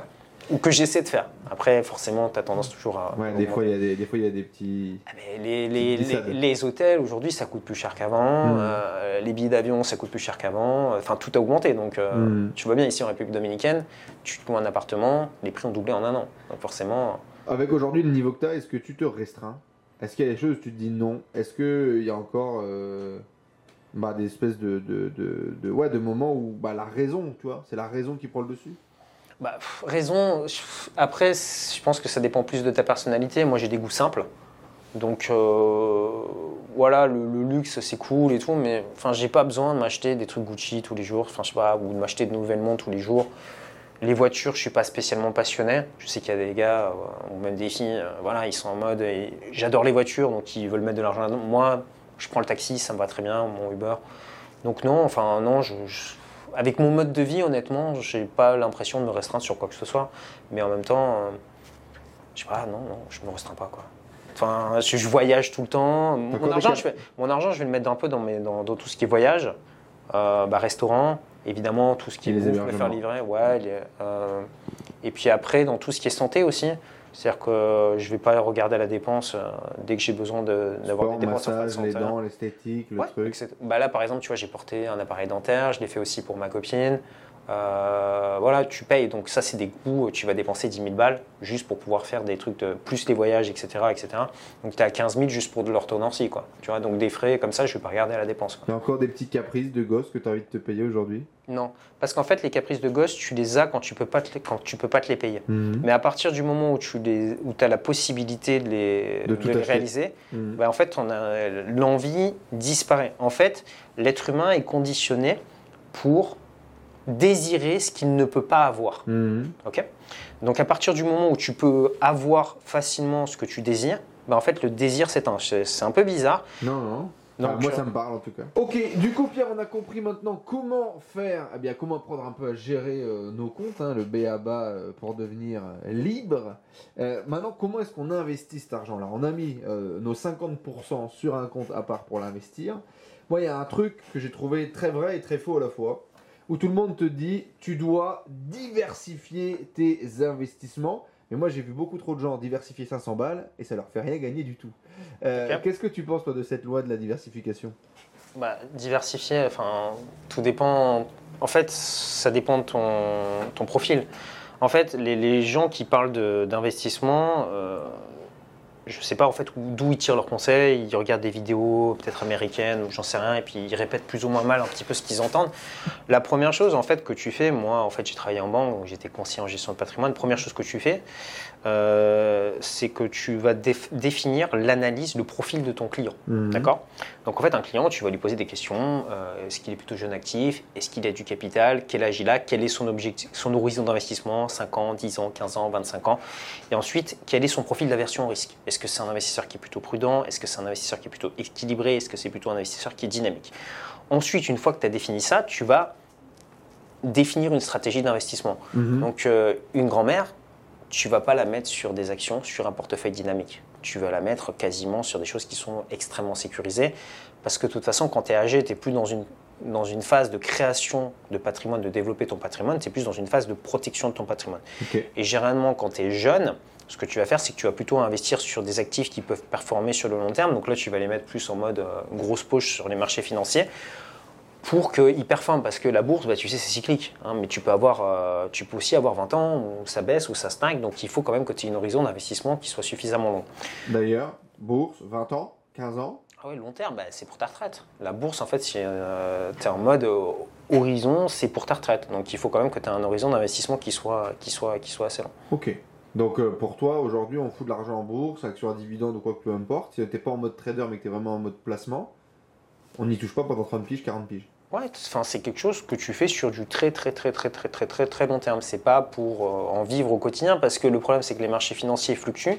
Ou que j'essaie de faire. Après, forcément, tu as tendance toujours à. Ouais, des fois il y a des, des fois il y a des petits. Ah, mais les, les- les hôtels aujourd'hui ça coûte plus cher qu'avant, Mm. euh, les billets d'avion ça coûte plus cher qu'avant, enfin tout a augmenté donc euh, Mm. tu vois bien ici en République Dominicaine, tu te loues un appartement, les prix ont doublé en un an donc forcément Avec aujourd'hui le niveau que tu as, est-ce que tu te restreins? Est-ce qu'il y a des choses où tu te dis non? Est-ce qu'il y a encore euh, bah, des espèces de, de, de, de- ouais, de moments où bah, la raison, tu vois, c'est la raison qui prend le dessus? Bah, raison, après je pense que ça dépend plus de ta personnalité, moi j'ai des goûts simples donc euh, voilà le, luxe c'est cool et tout mais enfin j'ai pas besoin de m'acheter des trucs Gucci tous les jours, enfin je sais pas ou de m'acheter de nouvelles montres tous les jours. Les voitures, je suis pas spécialement passionné. Je sais qu'il y a des gars, euh, ou même des filles, euh, voilà, ils sont en mode, j'adore les voitures, donc ils veulent mettre de l'argent là-dedans. Moi, je prends le taxi, ça me va très bien, mon Uber. Donc non, enfin non, je, je- avec mon mode de vie, honnêtement, j'ai pas l'impression de me restreindre sur quoi que ce soit. Mais en même temps, euh, je sais pas, non, non, je me restreins pas quoi. Enfin, je, je voyage tout le temps. Mon argent, je vais, mon argent, je vais le mettre un peu dans, mes, dans, dans tout ce qui est voyage, Euh, bah, restaurant, évidemment, tout ce qui est les bouffe, me faire livrer, ouais. les- euh, et puis après, dans tout ce qui est santé aussi. C'est-à-dire que je vais pas regarder à la dépense euh, dès que j'ai besoin de- d'avoir Sport, des dépenses en de massage, les santé. dents, l'esthétique, le Ouais, truc. etc. Bah là, par exemple, tu vois, j'ai porté un appareil dentaire, je l'ai fait aussi pour ma copine. Euh, voilà, tu payes. Donc ça, c'est des coûts. Tu vas dépenser 10 000 balles juste pour pouvoir faire des trucs de plus les voyages, etc., etc. Donc tu es à 15 000 juste pour de l'orthodontie, quoi. Tu vois, donc des frais comme ça, je vais pas regarder à la dépense. Il y a encore des petits caprices de gosse que tu as envie de te payer aujourd'hui? Non, parce qu'en fait, les caprices de gosse, tu les as quand tu peux pas te les, quand tu peux pas te les payer. Mhm. Mais à partir du moment où tu les, où as la possibilité de les, De les réaliser, Mhm. bah, en fait, l'envie disparaît. En fait, l'être humain est conditionné pour désirer ce qu'il ne peut pas avoir. Mhm. ok? Donc, à partir du moment où tu peux avoir facilement ce que tu désires, bah, en fait, le désir s'éteint. C'est un peu bizarre. Non, non. Donc, Enfin, moi, ça me parle en tout cas. Ok, du coup, Pierre, on a compris maintenant comment faire, eh bien, comment apprendre un peu à gérer euh, nos comptes, hein, le BABA euh, pour devenir euh, libre. Euh, maintenant, comment est-ce qu'on investit cet argent-là? On a mis euh, nos 50% sur un compte à part pour l'investir. Moi, il y a un truc que j'ai trouvé très vrai et très faux à la fois, où tout le monde te dit, tu dois diversifier tes investissements. Mais moi, j'ai vu beaucoup trop de gens diversifier 500 balles et ça leur fait rien gagner du tout. Euh. Qu'est-ce que tu penses, toi, de cette loi de la diversification? Bah, diversifier, enfin, tout dépend. En fait, ça dépend de ton, ton profil. En fait, les, les gens qui parlent d'investissement, euh, je sais pas en fait où- d'où ils tirent leurs conseils. Ils regardent des vidéos peut-être américaines ou j'en sais rien, et puis ils répètent plus ou moins mal un petit peu ce qu'ils entendent. La première chose en fait que tu fais, moi en fait j'ai travaillé en banque, j'étais conseiller en gestion de patrimoine. Première chose que tu fais, euh, c'est que tu vas déf- définir l'analyse, le profil de ton client. Mhm. D'accord? Donc en fait, un client, tu vas lui poser des questions. euh, est-ce qu'il est plutôt jeune actif? Est-ce qu'il a du capital? Quel âge il a? Quel est son, objectif, son horizon d'investissement? 5 ans, 10 ans, 15 ans, 25 ans? Et ensuite, quel est son profil d'aversion au risque? Est-ce que c'est un investisseur qui est plutôt prudent? Est-ce que c'est un investisseur qui est plutôt équilibré? Est-ce que c'est plutôt un investisseur qui est dynamique? Ensuite, une fois que tu as défini ça, tu vas définir une stratégie d'investissement. Mhm. Donc, euh, une grand-mère, tu vas pas la mettre sur des actions, sur un portefeuille dynamique. Tu vas la mettre quasiment sur des choses qui sont extrêmement sécurisées. Parce que de toute façon, quand tu es âgé, tu n'es plus dans une, dans une phase de création de patrimoine, de développer ton patrimoine, tu es plus dans une phase de protection de ton patrimoine. Et généralement, quand tu es jeune, ce que tu vas faire, c'est que tu vas plutôt investir sur des actifs qui peuvent performer sur le long terme. Donc là, tu vas les mettre plus en mode euh, grosse poche sur les marchés financiers pour qu'ils performent. Parce que la bourse, bah, tu sais, c'est cyclique. hein, mais tu peux, avoir, euh, tu peux aussi avoir 20 ans où ça baisse, où ça stagne. Donc il faut quand même que tu aies une horizon d'investissement qui soit suffisamment long. D'ailleurs, bourse, 20 ans, 15 ans? Ah oui, long terme, bah, c'est pour ta retraite. La bourse, en fait, tu es en mode euh, horizon, c'est pour ta retraite. Donc il faut quand même que tu aies un horizon d'investissement qui soit, qui, soit, qui soit assez long. Ok. Donc euh, pour toi, aujourd'hui, on fout de l'argent en bourse, action à dividende ou quoi que peu importe. Si t'es pas en mode trader mais que t'es vraiment en mode placement, on n'y touche pas pendant 30 piges, 40 piges. Ouais, c'est quelque chose que tu fais sur du très très très très très très très très long terme. C'est pas pour euh, en vivre au quotidien parce que le problème c'est que les marchés financiers fluctuent.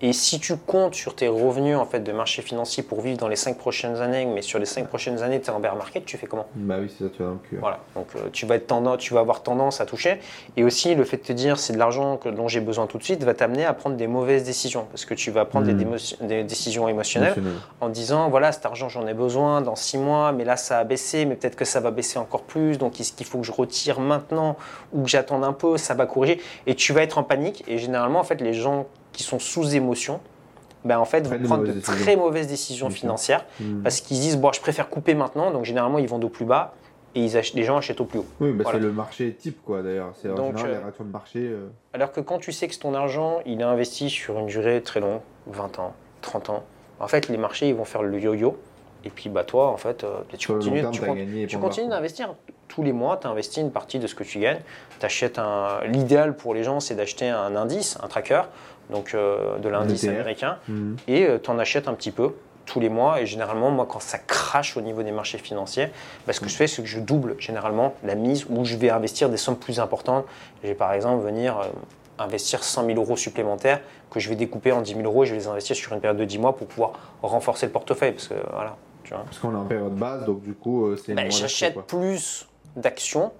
Et si tu comptes sur tes revenus en fait de marché financier pour vivre dans les 5 prochaines années, mais sur les 5 prochaines années tu es en bear market, tu fais comment? Bah oui, c'est ça, tu vas dans le cul. Voilà, donc euh, tu, vas être tendance, tu vas avoir tendance à toucher. Et aussi, le fait de te dire c'est de l'argent dont j'ai besoin tout de suite va t'amener à prendre des mauvaises décisions. Parce que tu vas prendre des, démo- des décisions émotionnelles Émotionnel. en disant voilà, cet argent j'en ai besoin dans six mois, mais là ça a baissé, mais peut-être que ça va baisser encore plus. Donc est-ce qu'il faut que je retire maintenant ou que j'attende un peu? Ça va corriger. Et tu vas être en panique. Et généralement, en fait, les gens qui sont sous émotion, ben, en fait, vont prendre de décisions. très mauvaises décisions financières Mhm. parce qu'ils se disent bon, je préfère couper maintenant. Donc généralement, ils vendent au plus bas et ils les gens achètent au plus haut. Oui, bah Voilà. c'est le marché type, quoi, d'ailleurs. C'est en général euh, les réactions de marché. euh, Alors que quand tu sais que ton argent, il est investi sur une durée très longue, 20 ans, 30 ans, en fait, les marchés, ils vont faire le yo-yo. Et puis, bah, toi, en fait, euh, tu continues, terme, tu, con- continues d'investir. Tous les mois, tu investis une partie de ce que tu gagnes. T'achètes un... L'idéal pour les gens, c'est d'acheter un indice, un tracker, donc euh, de l'indice américain, Mhm. et tu en achètes un petit peu tous les mois. Et généralement, moi, quand ça crache au niveau des marchés financiers, bah, ce que je fais, c'est que je double généralement la mise où je vais investir des sommes plus importantes. Je vais par exemple venir euh, investir 100 000 euros supplémentaires que je vais découper en 10 000 euros et je vais les investir sur une période de 10 mois pour pouvoir renforcer le portefeuille. Parce que voilà, tu vois. Parce qu'on est en période basse, donc du coup, euh, c'est. Bah, J'achète plus d'actions.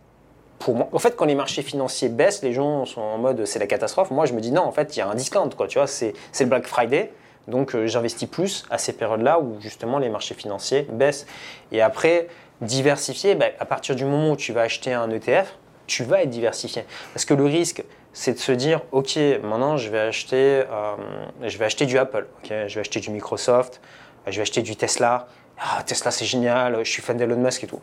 En fait, quand les marchés financiers baissent, les gens sont en mode c'est la catastrophe. Moi, je me dis non, en fait, il y a un discount. Quoi, tu vois, c'est le Black Friday. Donc, euh, j'investis plus à ces périodes-là où justement les marchés financiers baissent. Et après, diversifier, bah, à partir du moment où tu vas acheter un ETF, tu vas être diversifié. Parce que le risque, c'est de se dire ok, maintenant je vais acheter, euh, je vais acheter du Apple, ok, je vais acheter du Microsoft, je vais acheter du Tesla. Ah, Tesla, c'est génial, je suis fan d'Elon Musk et tout.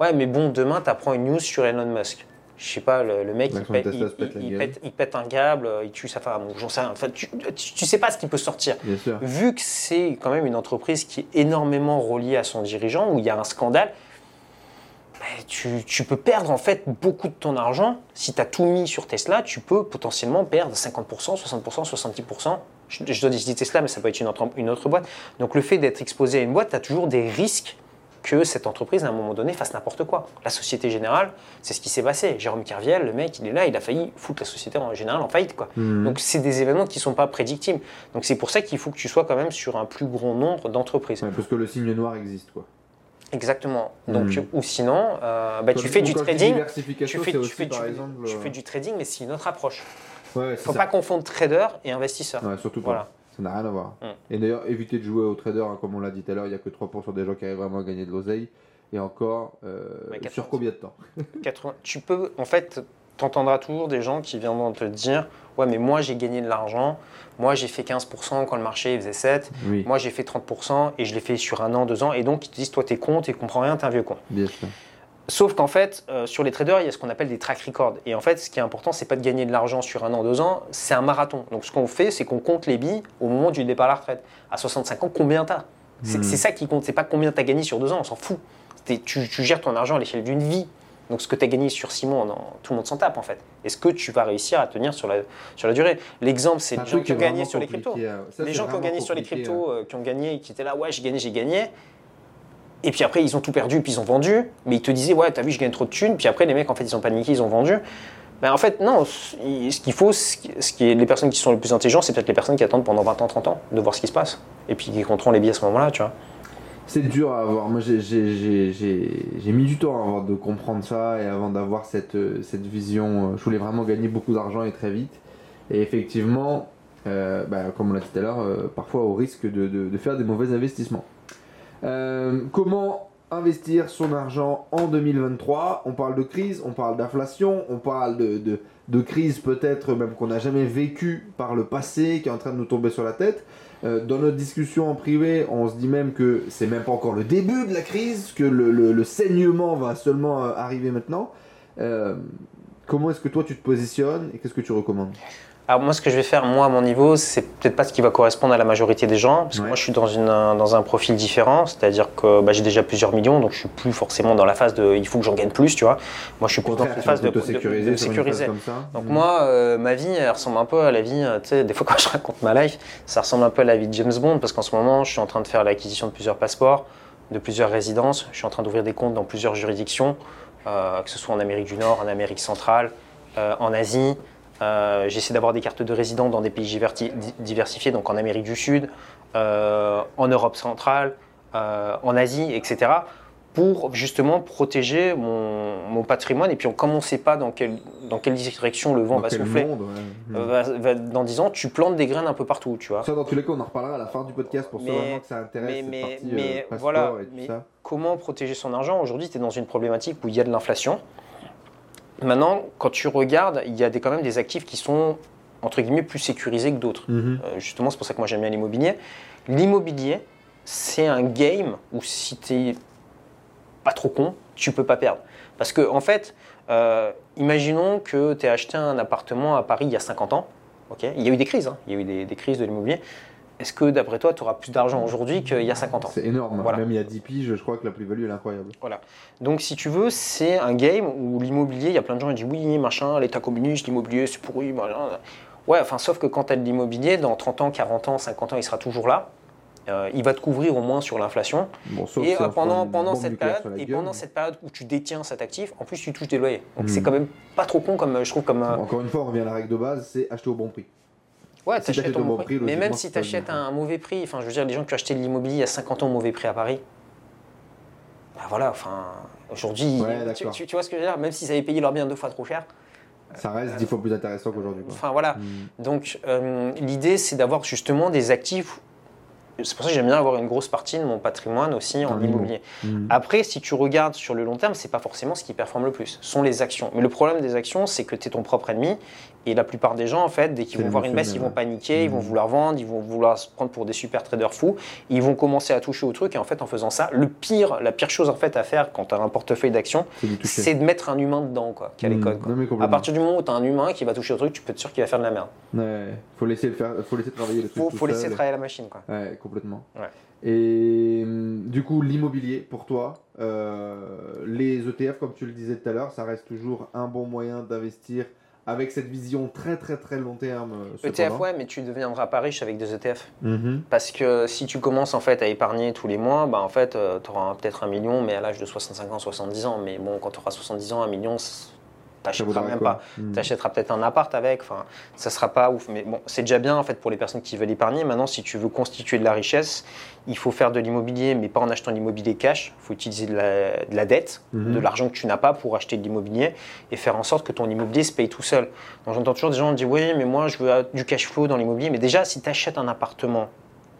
Ouais, mais bon, demain, tu apprends une news sur Elon Musk. Je sais pas, le, le mec, il pète, Tesla il, se pète la il- il gueule. pète- il pète un câble, il tue sa femme, j'en sais rien. Enfin, tu, tu, tu sais pas ce qui peut sortir. Bien sûr. Vu que c'est quand même une entreprise qui est énormément reliée à son dirigeant, où il y a un scandale, bah, tu, tu peux perdre en fait beaucoup de ton argent. Si tu as tout mis sur Tesla, tu peux potentiellement perdre 50%, 60%, 70%. Je, je dois dire Tesla, mais ça peut être une autre, une autre boîte. Donc le fait d'être exposé à une boîte, tu as toujours des risques que cette entreprise, à un moment donné, fasse n'importe quoi. La Société Générale, c'est ce qui s'est passé. Jérôme Kerviel, le mec, il est là, il a failli foutre la Société en général en faillite. Quoi. Mhm. Donc c'est des événements qui ne sont pas prédictibles. Donc c'est pour ça qu'il faut que tu sois quand même sur un plus grand nombre d'entreprises. Ouais, parce que le signe noir existe, quoi. Exactement. Donc, Mhm. Ou sinon, euh, bah, tu fais du trading. Tu Diversification, fais, c'est tu, aussi, fais par du, exemple. tu euh, fais du trading, mais c'est une autre approche. Ouais, Il ne faut ça. pas confondre trader et investisseur. Ouais, surtout pas. Voilà. Ça n'a rien à voir. Mm. Et d'ailleurs, évitez de jouer au trader, hein, comme on l'a dit tout à l'heure, il n'y a que 3% des gens qui arrivent vraiment à gagner de l'oseille. Et encore, euh, Ouais, 80. sur combien de temps 80 Tu peux, en fait, tu entendras toujours des gens qui viendront te dire Ouais, mais moi j'ai gagné de l'argent, moi j'ai fait 15% quand le marché faisait 7, Oui, moi j'ai fait 30% et je l'ai fait sur un an, deux ans. Et donc ils te disent Toi t'es con, tu comprends rien, t'es un vieux con. bien sûr. Sauf qu'en fait, euh, sur les traders, il y a ce qu'on appelle des track records. Et en fait, ce qui est important, c'est pas de gagner de l'argent sur un an, deux ans, c'est un marathon. Donc ce qu'on fait, c'est qu'on compte les billes au moment du départ à la retraite. À 65 ans, combien t'as? C'est Hmm. c'est ça qui compte, c'est pas combien t'as gagné sur deux ans, on s'en fout. Tu, tu gères ton argent à l'échelle d'une vie. Donc ce que tu as gagné sur six mois, non, tout le monde s'en tape en fait. Est-ce que tu vas réussir à tenir sur la, sur la durée? L'exemple, c'est les gens qui ont gagné sur les cryptos. les c'est gens qui ont gagné sur les cryptos, euh, qui ont gagné, qui étaient là, ouais, j'ai gagné, j'ai gagné. Et puis après, ils ont tout perdu, puis ils ont vendu. Mais ils te disaient, ouais, t'as vu, je gagne trop de thunes. Puis après, les mecs, en fait, ils ont paniqué, ils ont vendu. Ben, en fait, non. Ce qu'il faut, ce qui est les personnes qui sont les plus intelligentes, c'est peut-être les personnes qui attendent pendant 20 ans, 30 ans, de voir ce qui se passe. Et puis qui compteront les billets à ce moment-là, tu vois. C'est dur à avoir. Moi, j'ai- mis du temps avant de comprendre ça et avant d'avoir cette, euh, cette vision. Je voulais vraiment gagner beaucoup d'argent et très vite. Et effectivement, euh, bah, comme on l'a dit tout à l'heure, euh, parfois au risque de, de- de faire des mauvais investissements. Euh, comment investir son argent en 2023 On parle de crise, on parle d'inflation, on parle de, crise peut-être même qu'on n'a jamais vécu par le passé, qui est en train de nous tomber sur la tête. Euh, dans notre discussion en privé, on se dit même que c'est même pas encore le début de la crise, que le, saignement va seulement euh, arriver maintenant. Comment est-ce que toi tu te positionnes et qu'est-ce que tu recommandes? Alors moi, ce que je vais faire, moi, à mon niveau, c'est peut-être pas ce qui va correspondre à la majorité des gens, parce que Ouais. moi, je suis dans, une, un- dans un profil différent, c'est-à-dire que bah, j'ai déjà plusieurs millions, donc je suis plus forcément dans la phase de il faut que j'en gagne plus, tu vois. Moi, je suis plus dans tu phase de, sécuriser de sécuriser. comme ça Donc Mm. moi, euh, ma vie, elle ressemble un peu à la vie, euh, tu sais, des fois quand je raconte ma life, ça ressemble un peu à la vie de James Bond, parce qu'en ce moment, je suis en train de faire l'acquisition de plusieurs passeports, de plusieurs résidences, je suis en train d'ouvrir des comptes dans plusieurs juridictions, euh, que ce soit en Amérique du Nord, en Amérique centrale, euh, en Asie. Euh, J'essaie d'avoir des cartes de résident dans des pays diversifiés, donc en Amérique du Sud, euh, en Europe centrale, euh, en Asie, etc pour justement protéger mon, mon patrimoine. Et puis, on- comme on ne sait pas dans quelle, dans quelle direction le vent Dans va souffler, monde, ouais. Va- va- dans 10 ans, tu plantes des graines un peu partout, tu vois. Ça, dans tous les cas, on en reparlera à la fin du podcast pour ceux Mais- vraiment que ça intéresse. mais- cette mais- partie, mais passeport voilà, et tout mais- ça. Comment protéger son argent? Aujourd'hui, tu es dans une problématique où il y a de l'inflation. Maintenant, quand tu regardes, il y a des, quand même des actifs qui sont, entre guillemets, plus sécurisés que d'autres. Mhm. Euh, justement, c'est pour ça que moi j'aime bien l'immobilier. L'immobilier, c'est un game où si tu n'es pas trop con, tu peux pas perdre. Parce que, en fait, euh, imaginons que tu aies acheté un appartement à Paris il y a 50 ans. ok? Il y a eu des crises, hein, il y a eu des, des crises de l'immobilier. Est-ce que, d'après toi, tu auras plus d'argent aujourd'hui qu'il y a 50 ans C'est énorme. Voilà. Même il y a 10 piges, je crois que la plus-value elle est incroyable. Donc, si tu veux, c'est un game où l'immobilier, il y a plein de gens qui disent oui, machin, l'État communiste, l'immobilier, c'est pourri. machin. Ouais, enfin, sauf que quand tu as de l'immobilier, dans 30 ans, 40 ans, 50 ans, il sera toujours là. Euh, il va te couvrir au moins sur l'inflation. Bon, Et euh, pendant, pendant, cette période, et gueule. pendant cette période où tu détiens cet actif, en plus, tu touches des loyers. Donc, Hmm. c'est quand même pas trop con, comme, je trouve, comme. euh, Encore une fois, on revient à la règle de base, c'est acheter au bon prix. Ouais, Si t'achètes au bon prix. prix, Mais même si tu achètes bien. un mauvais prix, enfin, je veux dire, les gens qui ont acheté de l'immobilier il y a 50 ans au mauvais prix à Paris, bah voilà, enfin, aujourd'hui, Ouais, tu, d'accord. tu- tu vois ce que je veux dire? Même s'ils avaient payé leur bien deux fois trop cher, Ça reste 10 fois plus intéressant qu'aujourd'hui. enfin voilà. Mm. Donc, euh, l'idée, c'est d'avoir justement des actifs. C'est pour ça que j'aime bien avoir une grosse partie de mon patrimoine aussi en immobilier. Mm. Après, si tu regardes sur le long terme, c'est pas forcément ce qui performe le plus. Ce sont les actions. Mais le problème des actions, c'est que tu es ton propre ennemi. Et la plupart des gens, en fait, dès qu'ils vont voir une baisse, ils vont paniquer, ils vont Mhm. vouloir vendre, ils vont vouloir se prendre pour des super traders fous. Ils vont commencer à toucher au truc. Et en fait, en faisant ça, le pire, la pire chose en fait à faire quand tu as un portefeuille d'actions, C'est de mettre un humain dedans, quoi, qui a les Mm. codes. quoi. Non, mais À partir du moment où tu as un humain qui va toucher au truc, tu peux être sûr qu'il va faire de la merde. Ouais, faut laisser le faire, faut laisser travailler le truc. Faut, faut laisser seul. travailler la machine, quoi. Ouais, complètement. Ouais. Et hum, du coup, l'immobilier, pour toi, euh, les ETF, comme tu le disais tout à l'heure, ça reste toujours un bon moyen d'investir avec cette vision très très très long terme. euh, ETF, cependant. E ouais, mais tu ne deviendras pas riche avec des ETF. Mhm. Parce que si tu commences en fait à épargner tous les mois, bah en fait, tu auras peut-être un million, mais à l'âge de 65 ans, 70 ans. Mais bon, quand tu auras 70 ans, un million, t'achèteras même quoi pas. Mhm. T'achèteras peut-être un appart avec, enfin, ça sera pas ouf. Mais bon, c'est déjà bien en fait pour les personnes qui veulent épargner. Maintenant, si tu veux constituer de la richesse, il faut faire de l'immobilier, mais pas en achetant l'immobilier cash. Il faut utiliser de la, de la dette, Mhm. de l'argent que tu n'as pas pour acheter de l'immobilier et faire en sorte que ton immobilier se paye tout seul. Donc j'entends toujours des gens dire oui, mais moi je veux du cash flow dans l'immobilier. Mais déjà, si tu achètes un appartement,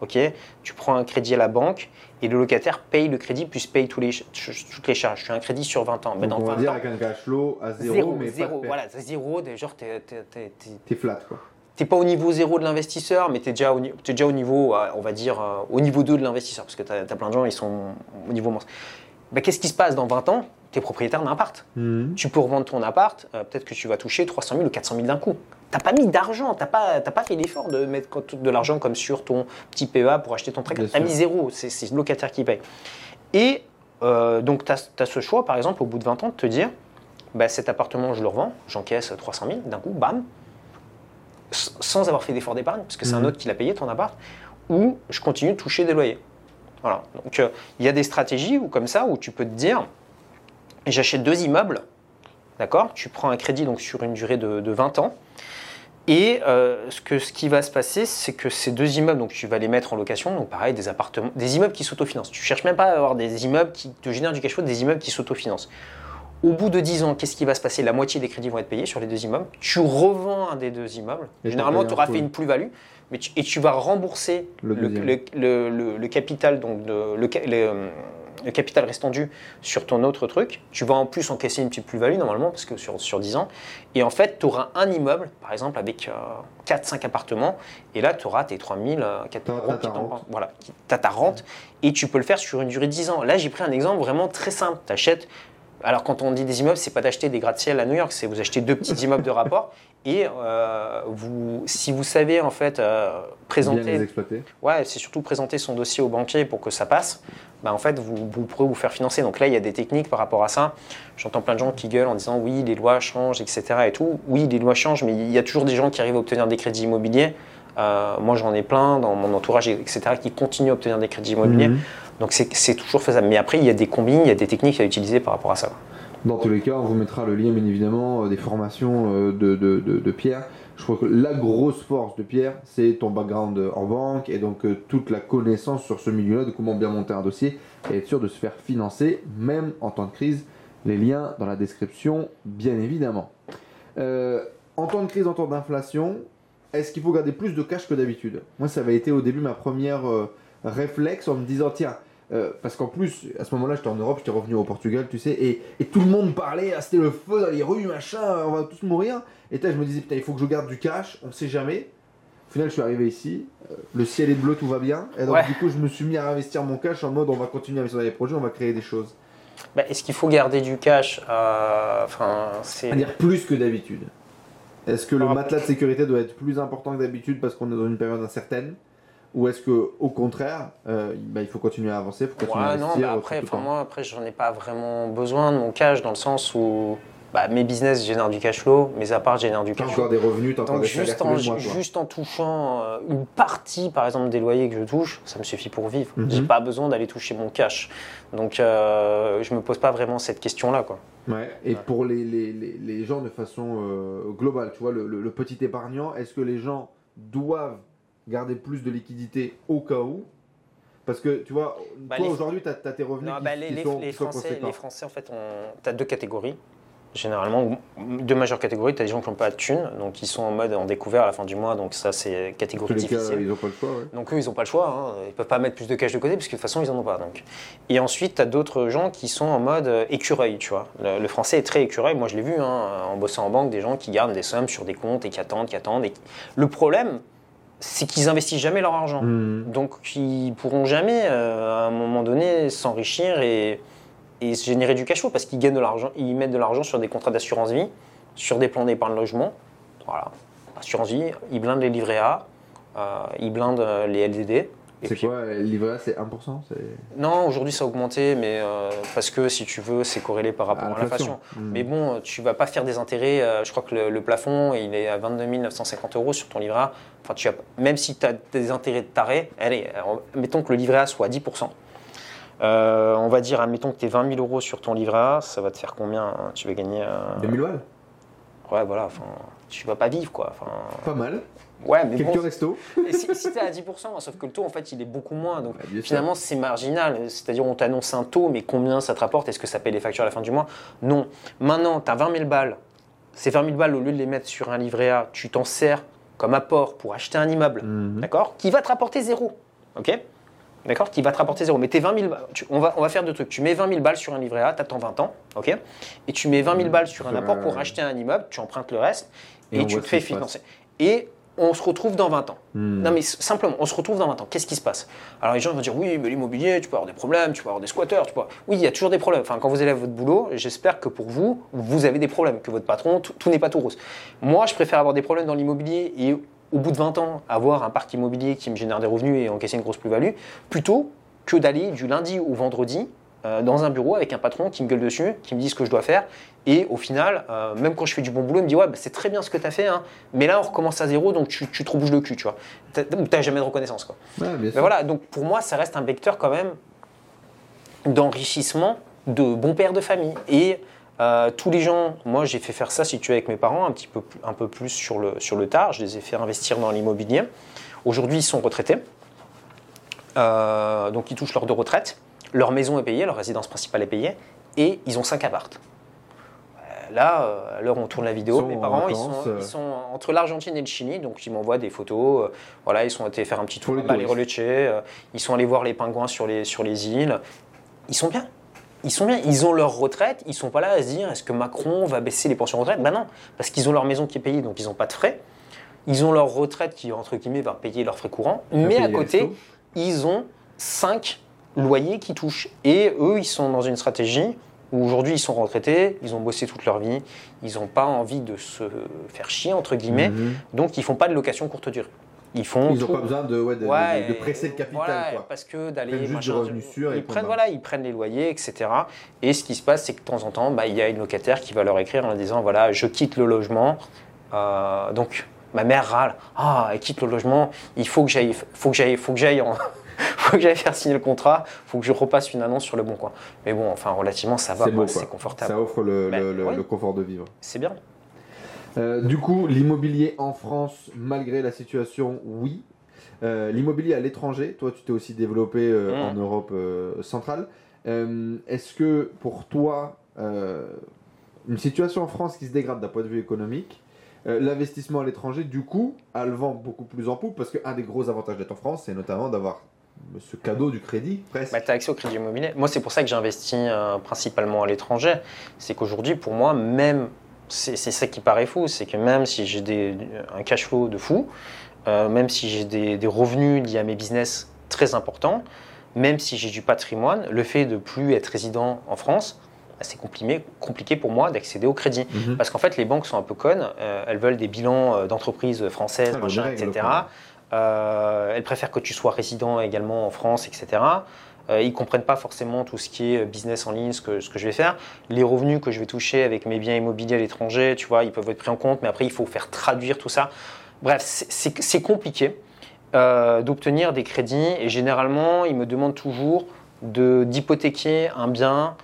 ok, tu prends un crédit à la banque et le locataire paye le crédit plus paye tous les, toutes les charges. Tu as un crédit sur 20 ans. Mais Donc, dans on va 20 dire ans, avec un cash flow à zéro, zéro, mais zéro, pas de voilà, zéro, des- genre t'es- t'es- t'es- t'es- flat quoi. t'es pas au niveau zéro de l'investisseur, mais tu es déjà au, t'es déjà au niveau, euh, on va dire, euh, au niveau 2 de l'investisseur, parce que tu as, plein de gens, ils sont au niveau monstre. Bah, Qu'est-ce qui se passe dans 20 ans? Tu es propriétaire d'un appart. Mhm. Tu peux revendre ton appart, euh, peut-être que tu vas toucher 300 000 ou 400 000 d'un coup. Tu pas mis d'argent, tu n'as pas, t'as pas fait l'effort de mettre de l'argent comme sur ton petit PEA pour acheter ton truc. Bien Tu as sûr. mis zéro, c'est c'est le locataire qui paye. Et euh, donc, tu as, ce choix, par exemple, au bout de 20 ans, de te dire bah, cet appartement, je le revends, j'encaisse 300 000, d'un coup, bam, sans avoir fait d'effort d'épargne, parce que c'est un Mhm. autre qui l'a payé ton appart, ou je continue de toucher des loyers. Voilà. Donc, euh, il y a des stratégies où, comme ça où tu peux te dire j'achète deux immeubles, d'accord? Tu prends un crédit donc sur une durée de, de 20 ans, Et euh, ce, que, ce qui va se passer, c'est que ces deux immeubles, donc tu vas les mettre en location, donc pareil, des appartements, des immeubles qui s'autofinancent. Tu cherches même pas à avoir des immeubles qui te génèrent du cash flow, des immeubles qui s'autofinancent. Au bout de 10 ans, qu'est-ce qui va se passer? La moitié des crédits vont être payés sur les deux immeubles. Tu revends un des deux immeubles. Et Généralement, tu auras fait une plus-value. Mais tu- et tu vas rembourser Le le, deuxième. le- le- le- le capital, donc de- euh, le capital restant dû sur ton autre truc. Tu vas en plus encaisser une petite plus-value normalement, parce que sur, sur 10 ans. Et en fait, tu auras un immeuble, par exemple, avec 4-5 appartements. Et là, tu auras tes 3000, euh, 4000 T'as- euros qui ta t'en-. Voilà, tu as ta rente. Et tu peux le faire sur une durée de 10 ans. Là, j'ai pris un exemple vraiment très simple. Tu achètes. Alors, quand on dit des immeubles, c'est pas d'acheter des gratte-ciel à New York, c'est vous achetez deux petits immeubles de rapport. Et euh, vous, si vous savez en fait euh, Bien présenter les exploiter. Ouais, c'est surtout présenter son dossier au banquier pour que ça passe. Bah, en fait, vous, vous pourrez vous faire financer. Donc là, il y a des techniques par rapport à ça. J'entends plein de gens qui gueulent en disant oui, les lois changent, etc. Et tout. Oui, les lois changent, mais il y a toujours des gens qui arrivent à obtenir des crédits immobiliers. Euh, moi, j'en ai plein dans mon entourage, etc., qui continuent à obtenir des crédits immobiliers. Mhm. Donc c'est toujours faisable. Mais après, il y a des combines, il y a des techniques à utiliser par rapport à ça. Dans tous les cas, on vous mettra le lien, bien évidemment, euh, des formations euh, de, de, de- Pierre. Je crois que la grosse force de Pierre, c'est ton background euh, en banque et donc toute la connaissance sur ce milieu-là, de comment bien monter un dossier et être sûr de se faire financer, même en temps de crise. Les liens dans la description, bien évidemment. En temps de crise, en temps d'inflation, est-ce qu'il faut garder plus de cash que d'habitude? Moi, ça avait été au début ma première réflexe en me disant tiens, euh, parce qu'en plus, à ce moment-là, j'étais en Europe, j'étais revenu au Portugal, tu sais, et, et tout le monde parlait, ah, c'était le feu dans les rues, machin, on va tous mourir. Et là, je me disais, putain, il faut que je garde du cash, on sait jamais. Au final, je suis arrivé ici, euh, le ciel est bleu, tout va bien. Et donc, Ouais. du coup, je me suis mis à investir mon cash en mode, on va continuer à investir dans les projets, on va créer des choses. Bah, Est-ce qu'il faut garder du cash Euh, Enfin, c'est. C'est-à-dire plus que d'habitude. Est-ce que le matelas de sécurité doit être plus important que d'habitude parce qu'on est dans une période incertaine? Ou est-ce que au contraire, euh, bah, il faut continuer à avancer, faut continuer à Ouais, non, investir bah euh, après, enfin, moi, après, j'en ai pas vraiment besoin de mon cash dans le sens où bah, mes business génèrent du cash flow, mes apparts génèrent du cash encore flow. des revenus, t'as encore des juste en, mois. juste en touchant euh, une partie, par exemple, des loyers que je touche, ça me suffit pour vivre. Mhm. J'ai pas besoin d'aller toucher mon cash. Donc euh, je me pose pas vraiment cette question-là, quoi. Ouais. Et Ouais. pour les, les, les, les gens de façon euh, globale, tu vois, le, le- le petit épargnant, est-ce que les gens doivent garder plus de liquidité au cas où Parce que tu vois, Bah, toi les- aujourd'hui, tu as, tes revenus Non, qui, bah, les, qui les- sont, les Français, les Français, en fait, tu as deux catégories. Généralement, deux majeures catégories. Tu as des gens qui n'ont pas de thunes, donc ils sont en mode en découvert à la fin du mois, donc ça, c'est catégorie les cas, difficile. ils n'ont pas le choix. ouais. Donc eux, ils n'ont pas le choix, hein. ils peuvent pas mettre plus de cash de côté parce que de toute façon, ils en ont pas. Donc. Et ensuite, tu as d'autres gens qui sont en mode euh, écureuil, tu vois. Le, le français est très écureuil, moi je l'ai vu hein, en bossant en banque, des gens qui gardent des sommes sur des comptes et qui attendent, qui attendent. Et Le problème, c'est qu'ils investissent jamais leur argent. Mhm. Donc ils pourront jamais, euh, à un moment donné, s'enrichir et, et se générer du cash flow parce qu'ils gagnent de l'argent, ils mettent de l'argent sur des contrats d'assurance vie, sur des plans d'épargne logement. Voilà, assurance vie, ils blindent les livrets A, euh, ils blindent euh, les LDD. C'est puis- quoi Le livret A, c'est 1% c'est- Non, aujourd'hui ça a augmenté, mais euh, parce que si tu veux, c'est corrélé par rapport à l'inflation. Mhm. Mais bon, tu vas pas faire des intérêts. euh, je crois que le, le plafond, il est à 22 950 euros sur ton livret A. Enfin, tu as, même si tu as des intérêts de taré, allez, euh, mettons que le livret A soit à 10%. Euh, on va dire, admettons que tu es 20 000 euros sur ton livret A, ça va te faire combien hein Tu vas gagner. euh, 2000 balles Ouais, voilà, enfin, tu vas pas vivre quoi. Enfin, Pas mal. Ouais, mais Quelques bon, restos si, si tu à 10%, sauf que le taux en fait il est beaucoup moins. Donc. Finalement, c'est marginal. C'est-à-dire, on t'annonce un taux, mais combien ça te rapporte? Est-ce que ça paye les factures à la fin du mois? Non. Maintenant, tu as 20 000 balles. Ces 20 000 balles, au lieu de les mettre sur un livret A, tu t'en sers comme apport pour acheter un immeuble, Mhm. d'accord? Qui va te rapporter zéro. OK? D'accord? Qui va te rapporter zéro. Mais tes 20 000 balles, tu- on, va, on va faire deux trucs. Tu mets 20 000 balles sur un livret A, tu attends 20 ans, OK? Et tu mets 20 000 balles sur un apport pour acheter un immeuble, tu empruntes le reste Et tu te fais financer. Et on se retrouve dans 20 ans. Mhm. Non mais simplement, on se retrouve dans 20 ans. Qu'est-ce qui se passe? Alors les gens vont dire oui, mais l'immobilier, tu peux avoir des problèmes, tu peux avoir des squatteurs, tu peux... Oui, il y a toujours des problèmes. Enfin, quand vous allez à votre boulot, j'espère que pour vous, vous avez des problèmes, que votre patron, tout, tout n'est pas tout rose. Moi, je préfère avoir des problèmes dans l'immobilier et au bout de 20 ans, avoir un parc immobilier qui me génère des revenus et encaisser une grosse plus-value, plutôt que d'aller du lundi au vendredi euh, dans un bureau avec un patron qui me gueule dessus, qui me dit ce que je dois faire. Et au final, euh, même quand je fais du bon boulot, il me dit Ouais, bah, c'est très bien ce que tu as fait, hein, mais là on recommence à zéro, donc tu, tu te rebouges le cul, tu vois. Tu n'as jamais de reconnaissance. Quoi. Ouais, bien Mais voilà, donc pour moi, ça reste un vecteur quand même d'enrichissement de bons pères de famille. Et Euh, tous les gens, moi j'ai fait faire ça si tu es avec mes parents, un petit peu, un peu plus sur le, sur le tard. Je les ai fait investir dans l'immobilier. Aujourd'hui, ils sont retraités. Euh, donc ils touchent leur de retraite. Leur maison est payée, leur résidence principale est payée. Et ils ont 5 appartes. Euh, Là, à l'heure où on tourne la vidéo, mes en parents, ils sont, euh. ils sont entre l'Argentine et le Chili, donc ils m'envoient des photos. euh, voilà, ils sont allés faire un petit tour les à les touristes. euh, ils sont allés voir les pingouins sur les, sur les îles. Ils sont bien. Ils sont bien. Ils ont leur retraite. Ils sont pas là à se dire est-ce que Macron va baisser les pensions retraite? Ben non, parce qu'ils ont leur maison qui est payée, donc ils n'ont pas de frais. Ils ont leur retraite qui, entre guillemets, va payer leurs frais courants. Mais à côté, ils ont 5 loyers qui touchent. Et eux, ils sont dans une stratégie où aujourd'hui, ils sont retraités, ils ont bossé toute leur vie, ils n'ont pas envie de se faire chier, entre guillemets, Mhm. donc ils font pas de location courte durée. Ils font Ils n'ont pas besoin de, ouais, de, de- Ouais, de presser le capital. voilà, quoi. parce que d'aller Ils ils prennent voilà, ils prennent les loyers, etc. Et ce qui se passe, c'est que de temps en temps, bah, il y a une locataire qui va leur écrire en disant voilà, je quitte le logement. Euh, donc ma mère râle ah, elle quitte le logement. Il faut que j'aille, faut que j'aille, faut que j'aille en- faut que j'aille faire signer le contrat, faut que je repasse une annonce sur le bon coin. Mais bon, enfin, relativement, ça va, C'est confortable. Ça offre le, Ben, le- le- oui. le confort de vivre. C'est bien. Euh, du coup, l'immobilier en France, malgré la situation, oui. Euh, l'immobilier à l'étranger, toi, tu t'es aussi développé euh, Mm. en Europe centrale. Est-ce que pour toi, une situation en France qui se dégrade d'un point de vue économique, l'investissement à l'étranger, du coup, a le vent beaucoup plus en poupe parce qu'un des gros avantages d'être en France, c'est notamment d'avoir ce cadeau du crédit, presque. Bah, tu as accès au crédit immobilier. Moi, c'est pour ça que j'investis euh, principalement à l'étranger. C'est qu'aujourd'hui, pour moi, même, c'est ça qui paraît fou, c'est que même si j'ai un cash flow de fou, euh, même si j'ai des, des revenus liés à mes business très importants, même si j'ai du patrimoine, le fait de plus être résident en France, bah, c'est compliqué, compliqué pour moi d'accéder au crédit. Mhm. Parce qu'en fait, les banques sont un peu connes. euh, elles veulent des bilans d'entreprises françaises, Ah, machin, etc. Euh, elles préfèrent que tu sois résident également en France, etc. Euh, ils comprennent pas forcément tout ce qui est business en ligne, ce que, je vais faire. Les revenus que je vais toucher avec mes biens immobiliers à l'étranger, tu vois, ils peuvent être pris en compte, mais après, il faut faire traduire tout ça. Bref, c'est- compliqué euh, d'obtenir des crédits et généralement, ils me demandent toujours d'hypothéquer un bien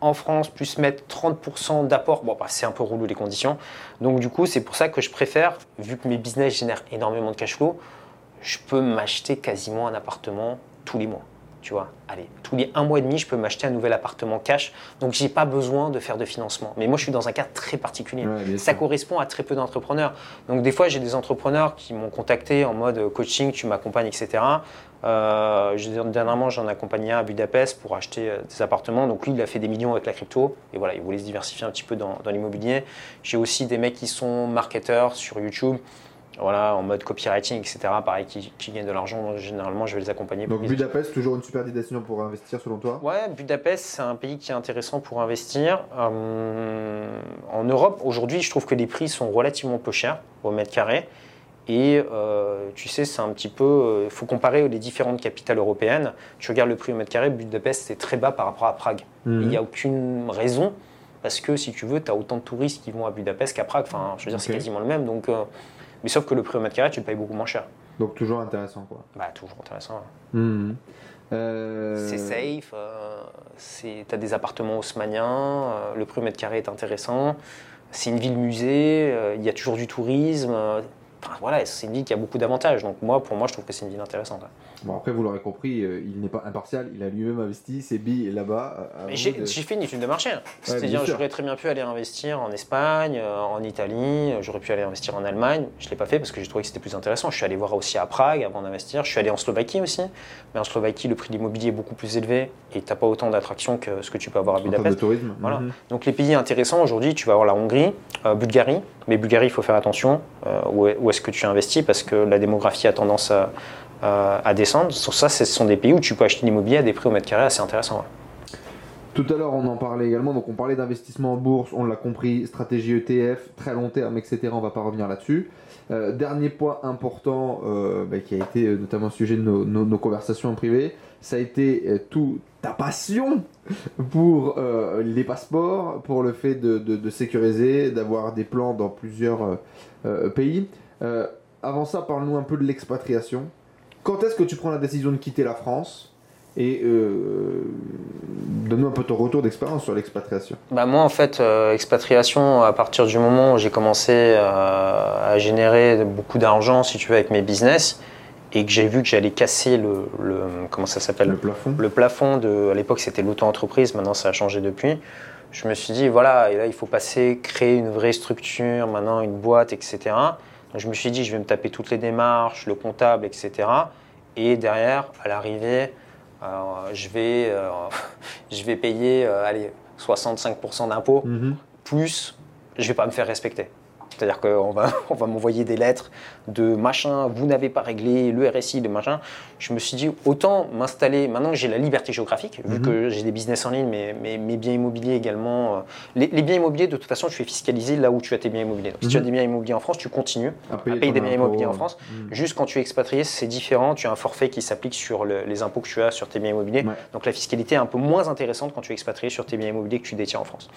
en France plus mettre 30% d'apport. Bon, bah, c'est un peu relou les conditions. Donc, du coup, c'est pour ça que je préfère, vu que mes business génèrent énormément de cash flow, je peux m'acheter quasiment un appartement tous les mois. Tu vois, allez, tous les un mois et demi, je peux m'acheter un nouvel appartement cash. Donc, j'ai pas besoin de faire de financement. Mais moi, je suis dans un cas très particulier. Ouais, Ça sûr. correspond à très peu d'entrepreneurs. Donc des fois, j'ai des entrepreneurs qui m'ont contacté en mode euh, coaching, tu m'accompagnes, etc. Euh, dernièrement, j'en ai accompagné un à Budapest pour acheter euh, des appartements. Donc lui, il a fait des millions avec la crypto. Et voilà, il voulait se diversifier un petit peu dans, dans l'immobilier. J'ai aussi des mecs qui sont marketeurs sur YouTube. Voilà, en mode copywriting, etc. Pareil, qui, qui gagnent de l'argent. Donc, Généralement, je vais les accompagner. Donc Budapest, toujours une super destination pour investir selon toi? Ouais, Budapest, c'est un pays qui est intéressant pour investir. Euh, en Europe, aujourd'hui, je trouve que les prix sont relativement peu chers au mètre carré. Et euh, tu sais, c'est un petit peu. Il faut comparer les différentes capitales européennes. Tu regardes le prix au mètre carré, Budapest, c'est très bas par rapport à Prague. Mhm. Il n'y a aucune raison. Parce que si tu veux, tu as autant de touristes qui vont à Budapest qu'à Prague. Enfin, je veux dire, c'est quasiment le même. Donc, euh, mais sauf que le prix au mètre carré, tu le payes beaucoup moins cher. Donc toujours intéressant quoi. Bah, toujours intéressant. Mhm. Euh, C'est safe, euh, c'est- t'as des appartements haussmanniens, euh, le prix au mètre carré est intéressant, c'est une ville musée, euh, il y a toujours du tourisme. Enfin, voilà, c'est une ville qui a beaucoup d'avantages. Donc moi, pour moi, je trouve que c'est une ville intéressante. Bon après vous l'aurez compris, euh, il n'est pas impartial, il a lui-même investi ses billes là-bas. à- à Mais vous j'ai fait une étude de marché. bien C'est-à-dire, sûr. j'aurais très bien pu aller investir en Espagne, euh, en Italie, euh, j'aurais pu aller investir en Allemagne. Je ne l'ai pas fait parce que j'ai trouvé que c'était plus intéressant. Je suis allé voir aussi à Prague avant d'investir. Je suis allé en Slovaquie aussi. Mais en Slovaquie, le prix de l'immobilier est beaucoup plus élevé et tu n'as pas autant d'attractions que ce que tu peux avoir à en termes de Budapest. tourisme. Voilà. Mhm. Donc les pays intéressants aujourd'hui, tu vas avoir la Hongrie, euh, Bulgarie, mais Bulgarie, il faut faire attention euh, où est- où est-ce que tu investis parce que la démographie a tendance à, à- à descendre. Sur ça, ce sont des pays où tu peux acheter l'immobilier à des prix au mètre carré assez intéressants. Tout à l'heure on en parlait également, donc on parlait d'investissement en bourse, on l'a compris, stratégie ETF, très long terme, etc. On va pas revenir là-dessus. Euh, dernier point important euh, bah, qui a été euh, notamment sujet de nos, nos- nos conversations en privé, ça a été euh, tout ta passion pour euh, les passeports, pour le fait de, sécuriser, d'avoir des plans dans plusieurs euh, euh, pays. Euh, avant ça, parle-nous un peu de l'expatriation. Quand est-ce que tu prends la décision de quitter la France Et euh, donne-nous un peu ton retour d'expérience sur l'expatriation. Bah moi en fait, euh, expatriation, à partir du moment où j'ai commencé euh, à générer beaucoup d'argent, si tu veux, avec mes business, et que j'ai vu que j'allais casser le, le- comment ça s'appelle? Le plafond le plafond de, à l'époque c'était l'auto-entreprise, maintenant ça a changé depuis. Je me suis dit, voilà, et là il faut passer, créer une vraie structure, maintenant une boîte, etc. Je me suis dit, je vais me taper toutes les démarches, le comptable, etc. Et derrière, à l'arrivée, euh, je, vais, euh, je vais payer euh, allez, 65% d'impôts, Mhm. plus je vais pas me faire respecter. C'est-à-dire qu'on va, on va m'envoyer des lettres de machin, vous n'avez pas réglé le RSI, de machin. Je me suis dit, autant m'installer, maintenant que j'ai la liberté géographique, vu Mhm. que j'ai des business en ligne, mais mais mes biens immobiliers également. euh, les, les biens immobiliers, de toute façon, tu fais fiscaliser là où tu as tes biens immobiliers. Donc, si tu as Mhm. des biens immobiliers en France, tu continues À à payer des biens impôt, immobiliers en euh, France. mhm. Juste quand tu es expatrié, c'est différent. Tu as un forfait qui s'applique sur le- les impôts que tu as sur tes biens immobiliers. Ouais. Donc la fiscalité est un peu moins intéressante quand tu es expatrié sur tes biens immobiliers que tu détiens en France.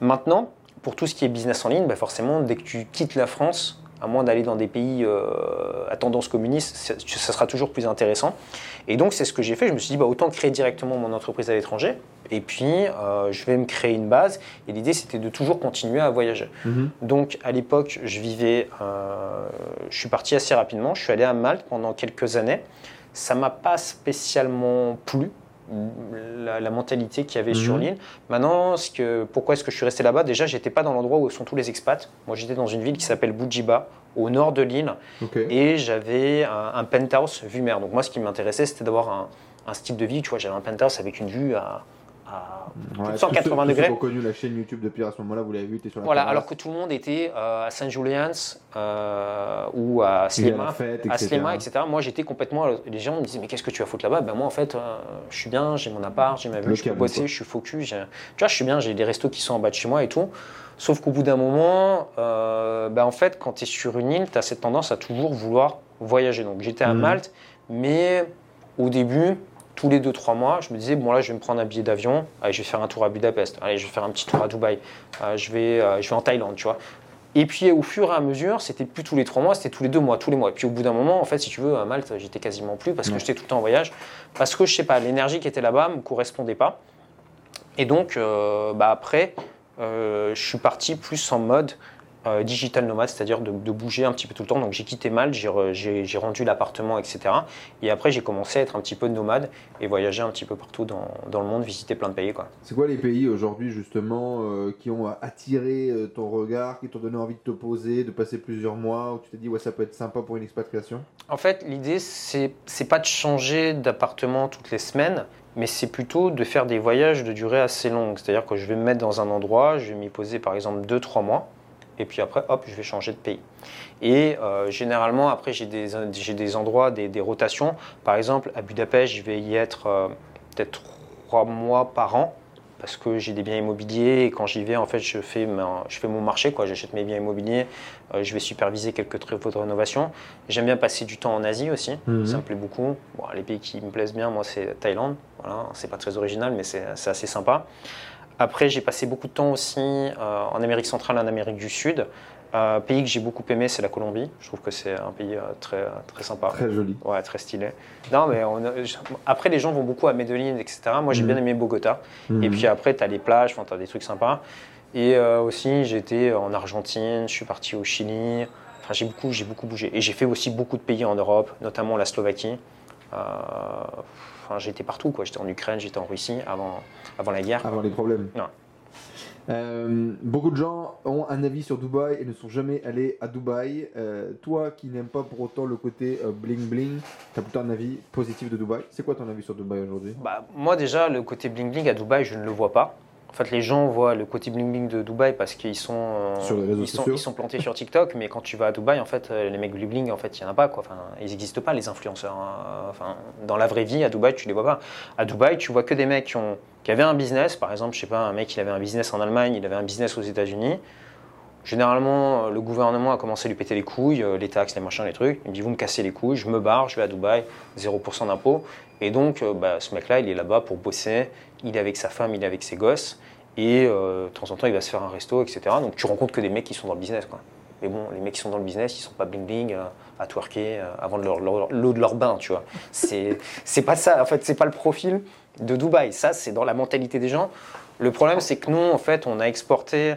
Maintenant, pour tout ce qui est business en ligne, bah forcément, dès que tu quittes la France, à moins d'aller dans des pays euh, à tendance communiste, ça ça sera toujours plus intéressant. Et donc c'est ce que j'ai fait. Je me suis dit, bah, autant créer directement mon entreprise à l'étranger. Et puis, euh, je vais me créer une base. Et l'idée, c'était de toujours continuer à voyager. Mhm. Donc à l'époque, je vivais, euh, je suis parti assez rapidement. Je suis allé à Malte pendant quelques années. Ça m'a pas spécialement plu. La, la mentalité qu'il y avait sur Mhm. l'île. Maintenant, ce que, pourquoi est-ce que je suis resté là-bas? Déjà, j'étais pas dans l'endroit où sont tous les expats. Moi, j'étais dans une ville qui s'appelle Boujiba, au nord de l'île, et j'avais un, un penthouse vue mer. Donc moi, ce qui m'intéressait, c'était d'avoir un, un style de vie. Tu vois, j'avais un penthouse avec une vue à, à Ouais, plus de tous ceux- 180 tous ceux degrés. qui ont connu la chaîne YouTube de Pierre à ce moment-là, vous l'avez vu, es sur la Voilà, terrasse, alors que tout le monde était euh, à Saint Julian's euh, ou à Slema. fête, À etc. Slema, etc. Moi, j'étais complètement. Les gens me disaient, mais qu'est-ce que tu vas foutre là-bas? Ben moi, en fait, euh, je suis bien, j'ai mon appart, j'ai ma vue, Le je peux bosser, quoi. je suis focus. Tu vois, je suis bien, j'ai des restos qui sont en bas de chez moi et tout. Sauf qu'au bout d'un moment, euh, ben, en fait, quand tu es sur une île, tu as cette tendance à toujours vouloir voyager. Donc, j'étais à Mhm. Malte, mais au début, tous les 2-3 mois, je me disais, bon là, je vais me prendre un billet d'avion, allez, je vais faire un tour à Budapest, allez, je vais faire un petit tour à Dubaï, euh, je, vais, euh, je vais en Thaïlande, tu vois. Et puis au fur et à mesure, c'était plus tous les trois mois, c'était tous les deux mois, tous les mois. Et puis au bout d'un moment, en fait, si tu veux, à Malte, j'étais quasiment plus parce que j'étais tout le temps en voyage. Parce que je sais pas, l'énergie qui était là-bas me correspondait pas. Et donc, euh, bah, après, je suis parti plus en mode euh, digital nomade, c'est-à-dire de, de bouger un petit peu tout le temps. Donc j'ai quitté Malte, j'ai re- j'ai j'ai rendu l'appartement, etc. Et après, j'ai commencé à être un petit peu nomade et voyager un petit peu partout dans, dans le monde, visiter plein de pays. C'est quoi les pays aujourd'hui justement euh, qui ont attiré euh, ton regard, qui t'ont donné envie de te poser, de passer plusieurs mois, où tu t'es dit ouais ça peut être sympa pour une expatriation? En fait, l'idée, c'est pas de changer d'appartement toutes les semaines, mais c'est plutôt de faire des voyages de durée assez longue. C'est-à-dire que je vais me mettre dans un endroit, je vais m'y poser par exemple 2-3 mois, et puis après, hop, je vais changer de pays. Et euh, généralement, après, j'ai des, j'ai des endroits, des, des rotations. Par exemple, à Budapest, je vais y être euh, peut-être 3 mois par an. Parce que j'ai des biens immobiliers et quand j'y vais, en fait, je fais, ma- je fais mon marché, quoi. J'achète mes biens immobiliers, euh, je vais superviser quelques travaux de rénovation. J'aime bien passer du temps en Asie aussi, Mhm. ça me plaît beaucoup. Bon, les pays qui me plaisent bien, moi, c'est Thaïlande. Voilà, c'est pas très original, mais c'est c'est assez sympa. Après, j'ai passé beaucoup de temps aussi euh, en Amérique centrale, en Amérique du Sud. Un pays que j'ai beaucoup aimé, c'est la Colombie. Je trouve que c'est un pays euh, très, très sympa. Très joli. Ouais, très stylé. Non, mais on après, les gens vont beaucoup à Medellín, etc. Moi, j'ai Mhm. bien aimé Bogota. Et Mhm. puis après, tu as les plages, tu as des trucs sympas. Et euh, aussi, j'étais en Argentine, je suis parti au Chili. Enfin, j'ai beaucoup, j'ai beaucoup bougé. Et j'ai fait aussi beaucoup de pays en Europe, notamment la Slovaquie. Enfin, j'étais partout, quoi. J'étais en Ukraine, j'étais en Russie avant, avant la guerre. Avant les problèmes. Non. Euh, beaucoup de gens ont un avis sur Dubaï et ne sont jamais allés à Dubaï. Euh, toi qui n'aimes pas pour autant le côté euh, bling bling, tu as plutôt un avis positif de Dubaï. C'est quoi ton avis sur Dubaï aujourd'hui? Bah, moi, déjà, le côté bling-bling à Dubaï, je ne le vois pas. En fait, les gens voient le côté bling-bling de Dubaï parce qu'ils sont, euh, Sur les réseaux ils sont, ils sont plantés sur TikTok, mais quand tu vas à Dubaï, en fait, euh, les mecs bling-bling, en fait, il n'y en a pas. Quoi. Enfin, ils n'existent pas, les influenceurs. hein. Enfin, dans la vraie vie, à Dubaï, tu les vois pas. À Dubaï, tu vois que des mecs qui, ont, qui avaient un business. Par exemple, je sais pas, un mec, il avait un business en Allemagne, il avait un business aux États-Unis. Généralement, euh, le gouvernement a commencé à lui péter les couilles, euh, les taxes, les machins, les trucs. Il me dit Vous me cassez les couilles, je me barre, je vais à Dubaï, 0% d'impôt. Et donc, euh, bah, ce mec-là, il est là-bas pour bosser. Il est avec sa femme, il est avec ses gosses. Et de temps en temps, il va se faire un resto, etc. Donc, tu rencontres que des mecs qui sont dans le business. Quoi. Mais bon, les mecs qui sont dans le business, ils sont pas bling bling à twerker leur- leur- l'eau de leur bain, tu vois. C'est pas ça, en fait, c'est pas le profil de Dubaï. Ça, c'est dans la mentalité des gens. Le problème, c'est que nous, en fait, on a exporté,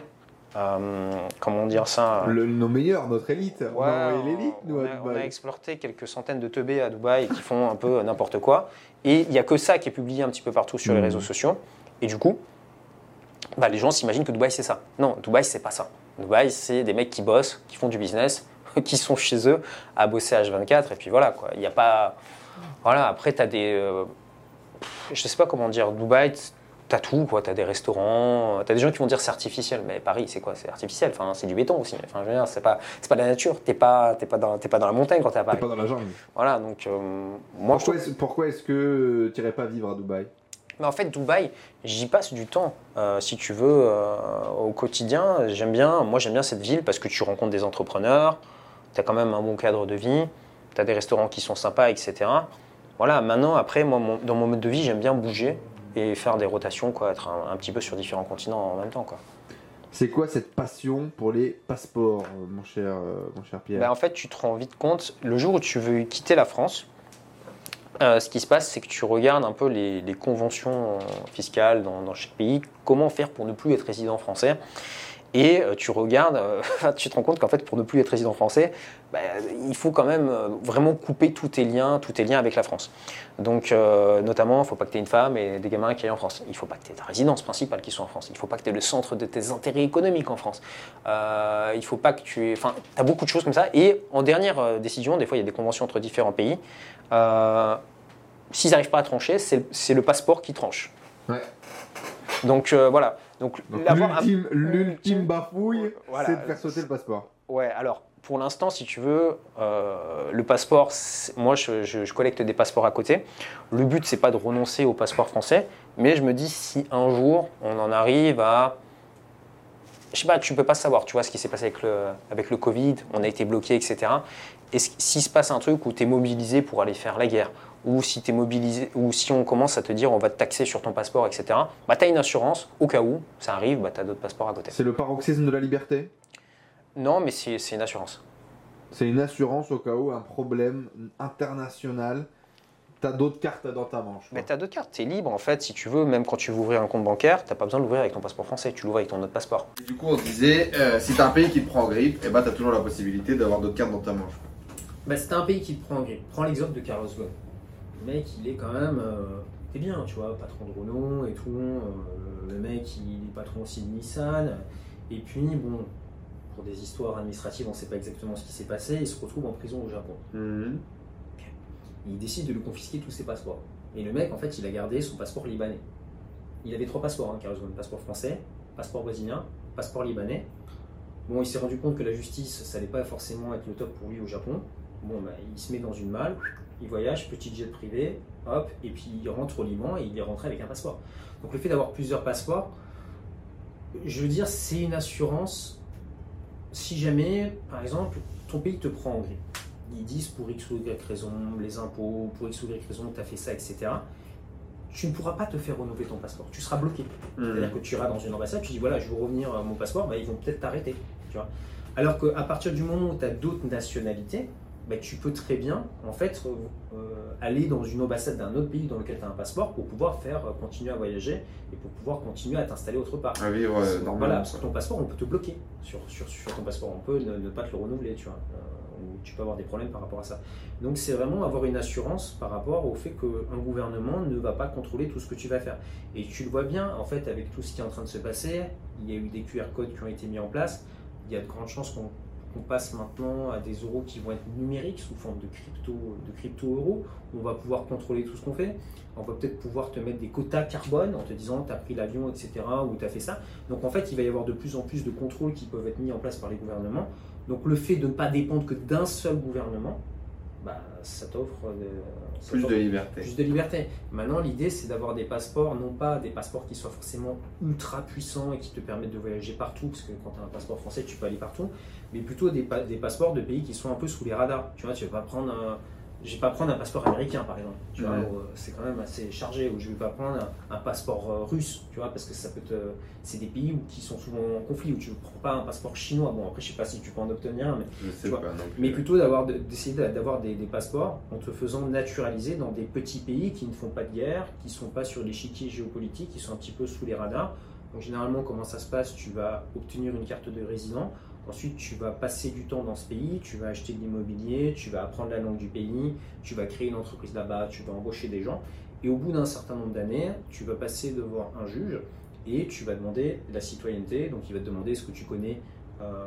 euh, comment dire ça Le- nos meilleurs, notre élite. on Ouais, a envoyé l'élite, nous, on, à a, on a exporté quelques centaines de teubés à Dubaï qui font un peu n'importe quoi. Et il n'y a que ça qui est publié un petit peu partout sur les Mhm. réseaux sociaux. Et du coup, bah, les gens s'imaginent que Dubaï c'est ça. Non, Dubaï c'est pas ça. Dubaï c'est des mecs qui bossent, qui font du business, qui sont chez eux à bosser H24 et puis voilà quoi. Il n'y a pas. Voilà, après tu as des. euh, je sais pas comment dire, Dubaï. T'as tout, quoi. T'as des restaurants, t'as des gens qui vont dire c'est artificiel, mais Paris, c'est quoi? C'est artificiel. Enfin, c'est du béton aussi. Enfin, je veux dire, c'est pas, c'est pas la nature. T'es pas, t'es pas dans, t'es pas dans la montagne quand t'es à T'es Paris. pas dans la jungle. Voilà, donc euh, moi, je Pourquoi est-ce pourquoi est-ce que tu irais pas vivre à Dubaï? Mais en fait, Dubaï, j'y passe du temps. Euh, si tu veux, euh, au quotidien, j'aime bien. Moi, j'aime bien cette ville parce que tu rencontres des entrepreneurs. Tu as quand même un bon cadre de vie. Tu as des restaurants qui sont sympas, etc. Voilà. Maintenant, après, moi, mon- dans mon mode de vie, j'aime bien bouger et faire des rotations, quoi, être un, un petit peu sur différents continents en même temps, quoi. C'est quoi cette passion pour les passeports, euh, mon cher, euh, mon cher Pierre Ben, en fait, tu te rends vite compte, le jour où tu veux quitter la France, euh, ce qui se passe, c'est que tu regardes un peu les, les conventions fiscales dans, dans chaque pays, comment faire pour ne plus être résident français. Et euh, tu regardes, euh, tu te rends compte qu'en fait, pour ne plus être résident français, ben, il faut quand même euh, vraiment couper tous tes liens, tous tes liens avec la France. Donc, euh, notamment, il ne faut pas que tu aies une femme et des gamins qui aillent en France. Il ne faut pas que tu aies ta résidence principale qui soit en France. Il ne faut pas que tu aies le centre de tes intérêts économiques en France. Euh, il faut pas que tu. Enfin, tu as beaucoup de choses comme ça. Et en dernière euh, décision, des fois, il y a des conventions entre différents pays. Euh, S'ils n'arrivent pas à trancher, c'est le passeport qui tranche. Ouais. Donc voilà. Donc, Donc, l'avoir un- l'ultime, l'ultime bafouille, Voilà. c'est de faire sauter le passeport. Ouais, alors pour l'instant, si tu veux, euh, le passeport, moi je collecte des passeports à côté. Le but, c'est pas de renoncer au passeport français, mais je me dis si un jour on en arrive à. Je sais pas, tu peux pas savoir, tu vois ce qui s'est passé avec le, avec le Covid, on a été bloqué, etc. Et s'il se passe un truc où tu es mobilisé pour aller faire la guerre, ou si, es mobilisé, ou si on commence à te dire on va te taxer sur ton passeport, etc., bah, tu as une assurance, au cas où ça arrive, bah, tu as d'autres passeports à côté. C'est le paroxysme de la liberté? Non, mais c'est c'est une assurance. C'est une assurance au cas où un problème international, t'as d'autres cartes dans ta manche. Mais quoi. tu as d'autres cartes, tu es libre en fait, si tu veux, même quand tu veux ouvrir un compte bancaire, tu pas besoin de l'ouvrir avec ton passeport français, tu l'ouvres avec ton autre passeport. Du coup, on se disait, euh, si t'as un pays qui te prend en grippe, et bah t'as toujours la possibilité d'avoir d'autres cartes dans ta manche. Bah, c'est un pays qui te prend en grippe. Prends l'exemple de Carlos Ghosn. Le mec, il est quand même. euh, T'es bien, tu vois, patron de Renault et tout. euh, le mec, il est patron aussi de Nissan. Et puis, bon, pour des histoires administratives, on ne sait pas exactement ce qui s'est passé. Il se retrouve en prison au Japon. Il décide de lui confisquer tous ses passeports. Et le mec, en fait, il a gardé son passeport libanais. Il avait trois passeports, hein, Ghosn. Passeport français, passeport brésilien, passeport libanais. Bon, il s'est rendu compte que la justice, ça n'allait pas forcément être le top pour lui au Japon. Bon, bah, il se met dans une malle, il voyage, petit jet privé, hop, et puis il rentre au Liban et il est rentré avec un passeport. Donc le fait d'avoir plusieurs passeports, je veux dire, c'est une assurance. Si jamais, par exemple, ton pays te prend en grippe, ils disent pour X ou Y raison, les impôts, pour X ou Y raison, tu as fait ça, etc. Tu ne pourras pas te faire renouveler ton passeport. Tu seras bloqué. C'est-à-dire que tu iras dans une ambassade, tu dis voilà, je veux revenir à mon passeport, bah, ils vont peut-être t'arrêter. Tu vois. Alors qu'à partir du moment où tu as d'autres nationalités, tu peux très bien en fait euh, euh, aller dans une ambassade d'un autre pays dans lequel tu as un passeport pour pouvoir faire euh, continuer à voyager et pour pouvoir continuer à t'installer autre part. À vivre euh, Voilà, normalement. parce que ton passeport, on peut te bloquer sur, sur, sur ton passeport. On peut ne, ne pas te le renouveler, tu vois. Ou tu peux avoir des problèmes par rapport à ça. Donc c'est vraiment avoir une assurance par rapport au fait qu'un gouvernement ne va pas contrôler tout ce que tu vas faire. Et tu le vois bien, en fait, avec tout ce qui est en train de se passer, il y a eu des QR codes qui ont été mis en place. Il y a de grandes chances qu'on qu'on passe maintenant à des euros qui vont être numériques sous forme de crypto, de crypto euros. On va pouvoir contrôler tout ce qu'on fait. On va peut-être pouvoir te mettre des quotas carbone en te disant tu as pris l'avion, etc. ou tu as fait ça. Donc en fait, il va y avoir de plus en plus de contrôles qui peuvent être mis en place par les gouvernements. Donc le fait de ne pas dépendre que d'un seul gouvernement, bah, ça t'offre euh, Plus de liberté. plus de liberté. Maintenant, l'idée, c'est d'avoir des passeports, non pas des passeports qui soient forcément ultra puissants et qui te permettent de voyager partout, parce que quand tu as un passeport français, tu peux aller partout, mais plutôt des, pa- des passeports de pays qui sont un peu sous les radars. Tu vois, tu vas pas prendre un, je vais pas prendre un passeport américain par exemple. Tu vois, Ouais. euh, c'est quand même assez chargé. Ou je vais pas prendre un, un passeport euh, russe, tu vois, parce que ça peut te. C'est des pays où, qui sont souvent en conflit, où tu ne prends pas un passeport chinois. Bon, après, je sais pas si tu peux en obtenir un, mais, Je sais Tu vois, pas mais plutôt d'avoir de- d'essayer d'a- d'avoir des, des passeports en te faisant naturaliser dans des petits pays qui ne font pas de guerre, qui sont pas sur l'échiquier géopolitique, qui sont un petit peu sous les radars. Donc généralement, comment ça se passe? Tu vas obtenir une carte de résident. Ensuite, tu vas passer du temps dans ce pays, tu vas acheter de l'immobilier, tu vas apprendre la langue du pays, tu vas créer une entreprise là-bas, tu vas embaucher des gens. Et au bout d'un certain nombre d'années, tu vas passer devant un juge et tu vas demander la citoyenneté. Donc il va te demander est-ce que tu connais, euh,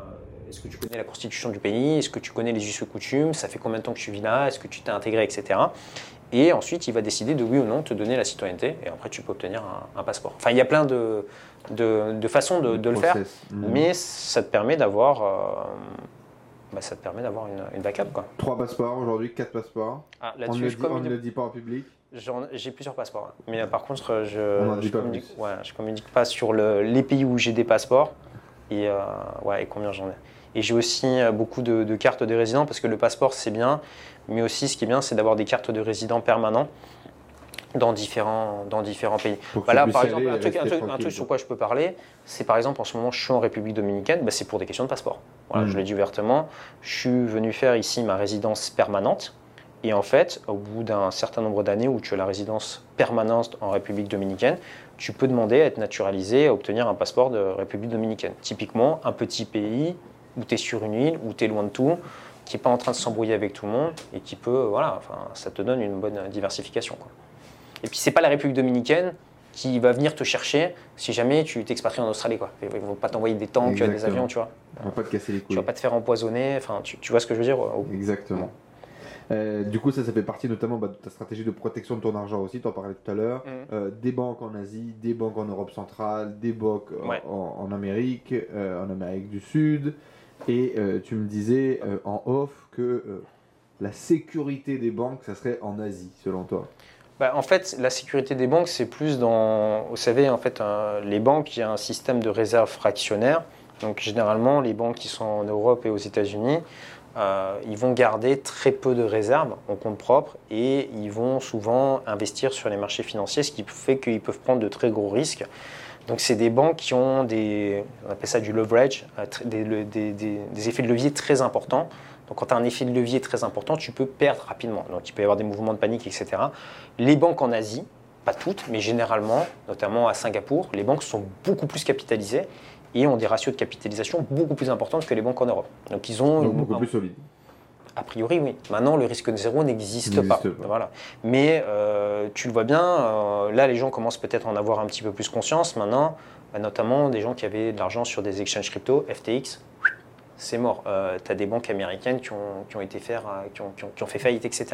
est-ce que tu connais la constitution du pays, est-ce que tu connais les us et coutumes, ça fait combien de temps que tu vis là, est-ce que tu t'es intégré, etc. Et ensuite, il va décider de oui ou non te donner la citoyenneté, et après, tu peux obtenir un, un passeport. Enfin, il y a plein de, de, de façons de, de le faire. Mhm. mais ça te permet d'avoir euh, bah, ça te permet d'avoir une, une backup. Quoi. Trois passeports aujourd'hui, quatre passeports. Ah, On ne le ne le dit pas en public. j'ai plusieurs passeports. hein. Mais euh, par contre, je pas communique, plus. ouais, je communique pas sur le- les pays où j'ai des passeports et, euh, ouais, et combien j'en ai. Et j'ai aussi beaucoup de, de cartes de résident parce que le passeport, c'est bien. Mais aussi, ce qui est bien, c'est d'avoir des cartes de résident permanents dans différents, dans différents pays. Pour Voilà, par exemple, un truc, rester un, truc, un tranquille, truc sur quoi. je peux parler, c'est par exemple en ce moment, je suis en République dominicaine, bah, c'est pour des questions de passeport. Voilà, Mm. Je le dis ouvertement. Je suis venu faire ici ma résidence permanente. Et en fait, au bout d'un certain nombre d'années où tu as la résidence permanente en République dominicaine, tu peux demander à être naturalisé, à obtenir un passeport de République dominicaine. Typiquement, un petit pays où tu es sur une île, où tu es loin de tout, qui n'est pas en train de s'embrouiller avec tout le monde et qui peut, voilà, enfin, ça te donne une bonne diversification. quoi. Et puis, c'est pas la République dominicaine qui va venir te chercher si jamais tu t'expatries en Australie. Quoi. Ils vont pas t'envoyer des tanks, des avions, tu vois. On va pas te casser les Tu couilles. vas pas te faire empoisonner, enfin, tu, tu vois ce que je veux dire Exactement. Euh, du coup, ça, ça fait partie notamment bah, de ta stratégie de protection de ton argent aussi. Tu en parlais tout à l'heure. Euh, des banques en Asie, des banques en Europe centrale, des banques en- Ouais. en, en Amérique, euh, en Amérique du Sud. Et euh, tu me disais euh, en off que euh, la sécurité des banques, ça serait en Asie, selon toi? Bah, en fait, la sécurité des banques, c'est plus dans. Vous savez, en fait, les banques, il y a un système de réserve fractionnaire. Donc, généralement, les banques qui sont en Europe et aux États-Unis, ils vont garder très peu de réserves en compte propre et ils vont souvent investir sur les marchés financiers, ce qui fait qu'ils peuvent prendre de très gros risques. Donc, c'est des banques qui ont des. On appelle ça du leverage, euh, des, le- des- des- des effets de levier très importants. Donc, quand tu as un effet de levier très important, tu peux perdre rapidement. Donc, il peut y avoir des mouvements de panique, etc. Les banques en Asie, pas toutes, mais généralement, notamment à Singapour, les banques sont beaucoup plus capitalisées et ont des ratios de capitalisation beaucoup plus importants que les banques en Europe. Donc ils ont Donc beaucoup plus solide. A priori, oui. Maintenant, le risque de zéro n'existe pas. Voilà. Mais euh, tu le vois bien, euh, là, les gens commencent peut-être à en avoir un petit peu plus conscience maintenant, bah, notamment des gens qui avaient de l'argent sur des exchanges crypto, FTX. C'est mort. tu as des banques américaines qui ont, qui ont été faire, euh, qui, ont, qui ont- qui ont fait faillite, etc.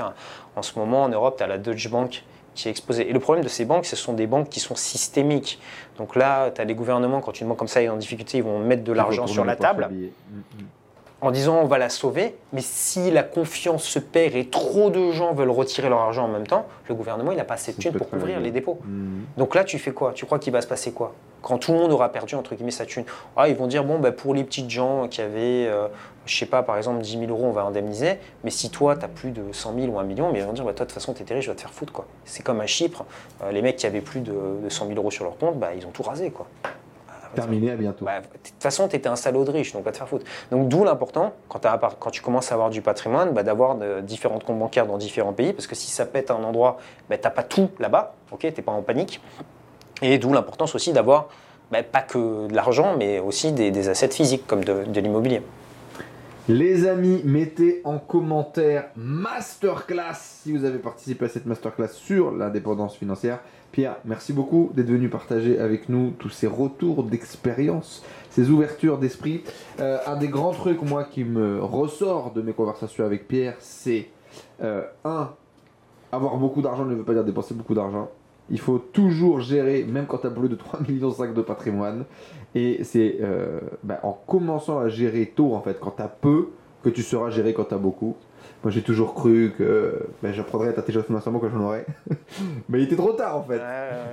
En ce moment, en Europe, tu as la Deutsche Bank qui est exposée. Et le problème de ces banques, ce sont des banques qui sont systémiques. Donc là, tu as les gouvernements, quand une banque comme ça est en difficulté, ils vont mettre de l'argent sur la table. En disant on va la sauver, mais si la confiance se perd et trop de gens veulent retirer leur argent en même temps, le gouvernement il n'a pas assez de thunes pour couvrir les dépôts. Mm. Donc là tu fais quoi? Tu crois qu'il va se passer quoi? Quand tout le monde aura perdu entre guillemets sa thune, ah, ils vont dire bon bah, pour les petites gens qui avaient, euh, je sais pas par exemple 10 000 euros on va indemniser, mais si toi tu as plus de 100 000 ou 1 million, mais ils vont dire bah, toi de toute façon t'es terrible, je vais te faire foutre quoi. C'est comme à Chypre, euh, les mecs qui avaient plus de, de 100 000 euros sur leur compte, bah, ils ont tout rasé quoi. Terminé, à bientôt. bah, de toute façon, tu étais un salaud de riche, donc va te faire foutre. Donc d'où l'important, quand, t'as- quand tu commences à avoir du patrimoine, bah, d'avoir de- différents comptes bancaires dans différents pays, parce que si ça pète à un endroit, bah, tu n'as pas tout là-bas, ok, tu n'es pas en panique. Et d'où l'importance aussi d'avoir bah, pas que de l'argent, mais aussi des, des assets physiques, comme de, de l'immobilier. Les amis, mettez en commentaire masterclass si vous avez participé à cette masterclass sur l'indépendance financière. Pierre, merci beaucoup d'être venu partager avec nous tous ces retours d'expérience, ces ouvertures d'esprit. Euh, un des grands trucs, moi, qui me ressort de mes conversations avec Pierre, c'est euh, un, avoir beaucoup d'argent ne veut pas dire dépenser beaucoup d'argent. Il faut toujours gérer, même quand tu as plus de 3,5 millions de patrimoine. Et c'est euh, bah, en commençant à gérer tôt, en fait, quand tu as peu, que tu sauras gérer quand tu as beaucoup. Moi, j'ai toujours cru que bah, j'apprendrais à t'intelligence financièrement quand j'en aurais. Mais il était trop tard, en fait.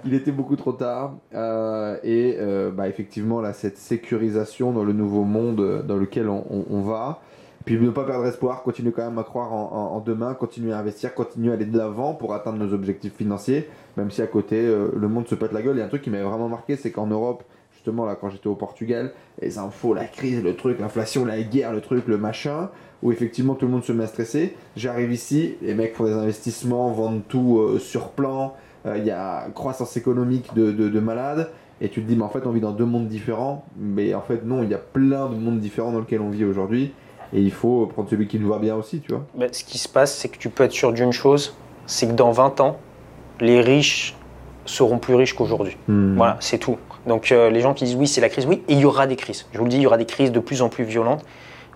Il était beaucoup trop tard. Euh, et euh, bah, effectivement, là, cette sécurisation dans le nouveau monde dans lequel on, on- on va Puis ne pas perdre espoir, continuer quand même à croire en, en- en demain, continuer à investir, continuer à aller de l'avant pour atteindre nos objectifs financiers, même si à côté euh, le monde se pète la gueule. Il y a un truc qui m'avait vraiment marqué, c'est qu'en Europe, justement là quand j'étais au Portugal, les infos, la crise, le truc, l'inflation, la guerre, le truc, le machin, où effectivement tout le monde se met à stresser. J'arrive ici, les mecs font des investissements, vendent tout euh, sur plan, euh, il y a croissance économique de, de, de malade. Et tu te dis, mais en fait, on vit dans deux mondes différents. Mais en fait, non, il y a plein de mondes différents dans lesquels on vit aujourd'hui. Et il faut prendre celui qui nous va bien aussi, tu vois. Ben, ce qui se passe, c'est que tu peux être sûr d'une chose, c'est que dans 20 ans, les riches seront plus riches qu'aujourd'hui. Hmm. Voilà, c'est tout. Donc euh, les gens qui disent oui, c'est la crise, oui, et il y aura des crises. Je vous le dis, il y aura des crises de plus en plus violentes,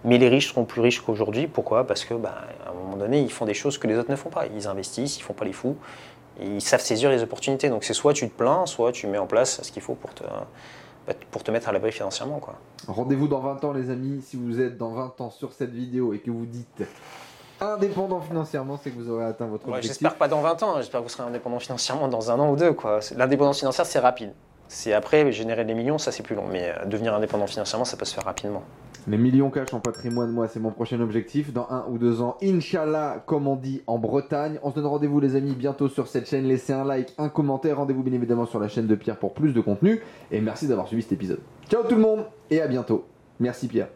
mais les riches seront plus riches qu'aujourd'hui. Pourquoi? Parce que bah, à un moment donné, ils font des choses que les autres ne font pas. Ils investissent, ils font pas les fous, et ils savent saisir les opportunités. Donc c'est soit tu te plains, soit tu mets en place ce qu'il faut pour te, bah, pour te mettre à l'abri financièrement. Rendez-vous dans 20 ans, les amis. Si vous êtes dans 20 ans sur cette vidéo et que vous dites indépendant financièrement, c'est que vous aurez atteint votre Ouais, objectif. j'espère pas dans 20 ans, hein. j'espère que vous serez indépendant financièrement dans un an ou deux. L'indépendance financière, c'est rapide. C'est après, générer des millions, ça c'est plus long. Mais euh, devenir indépendant financièrement, ça peut se faire rapidement. Les millions cash en patrimoine, moi, c'est mon prochain objectif. Dans un ou deux ans, Inch'Allah, comme on dit en Bretagne. On se donne rendez-vous, les amis, bientôt sur cette chaîne. Laissez un like, un commentaire. Rendez-vous bien évidemment sur la chaîne de Pierre pour plus de contenu. Et merci d'avoir suivi cet épisode. Ciao tout le monde et à bientôt. Merci Pierre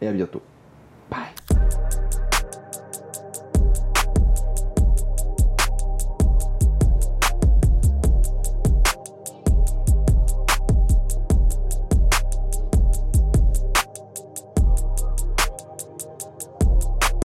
et à bientôt.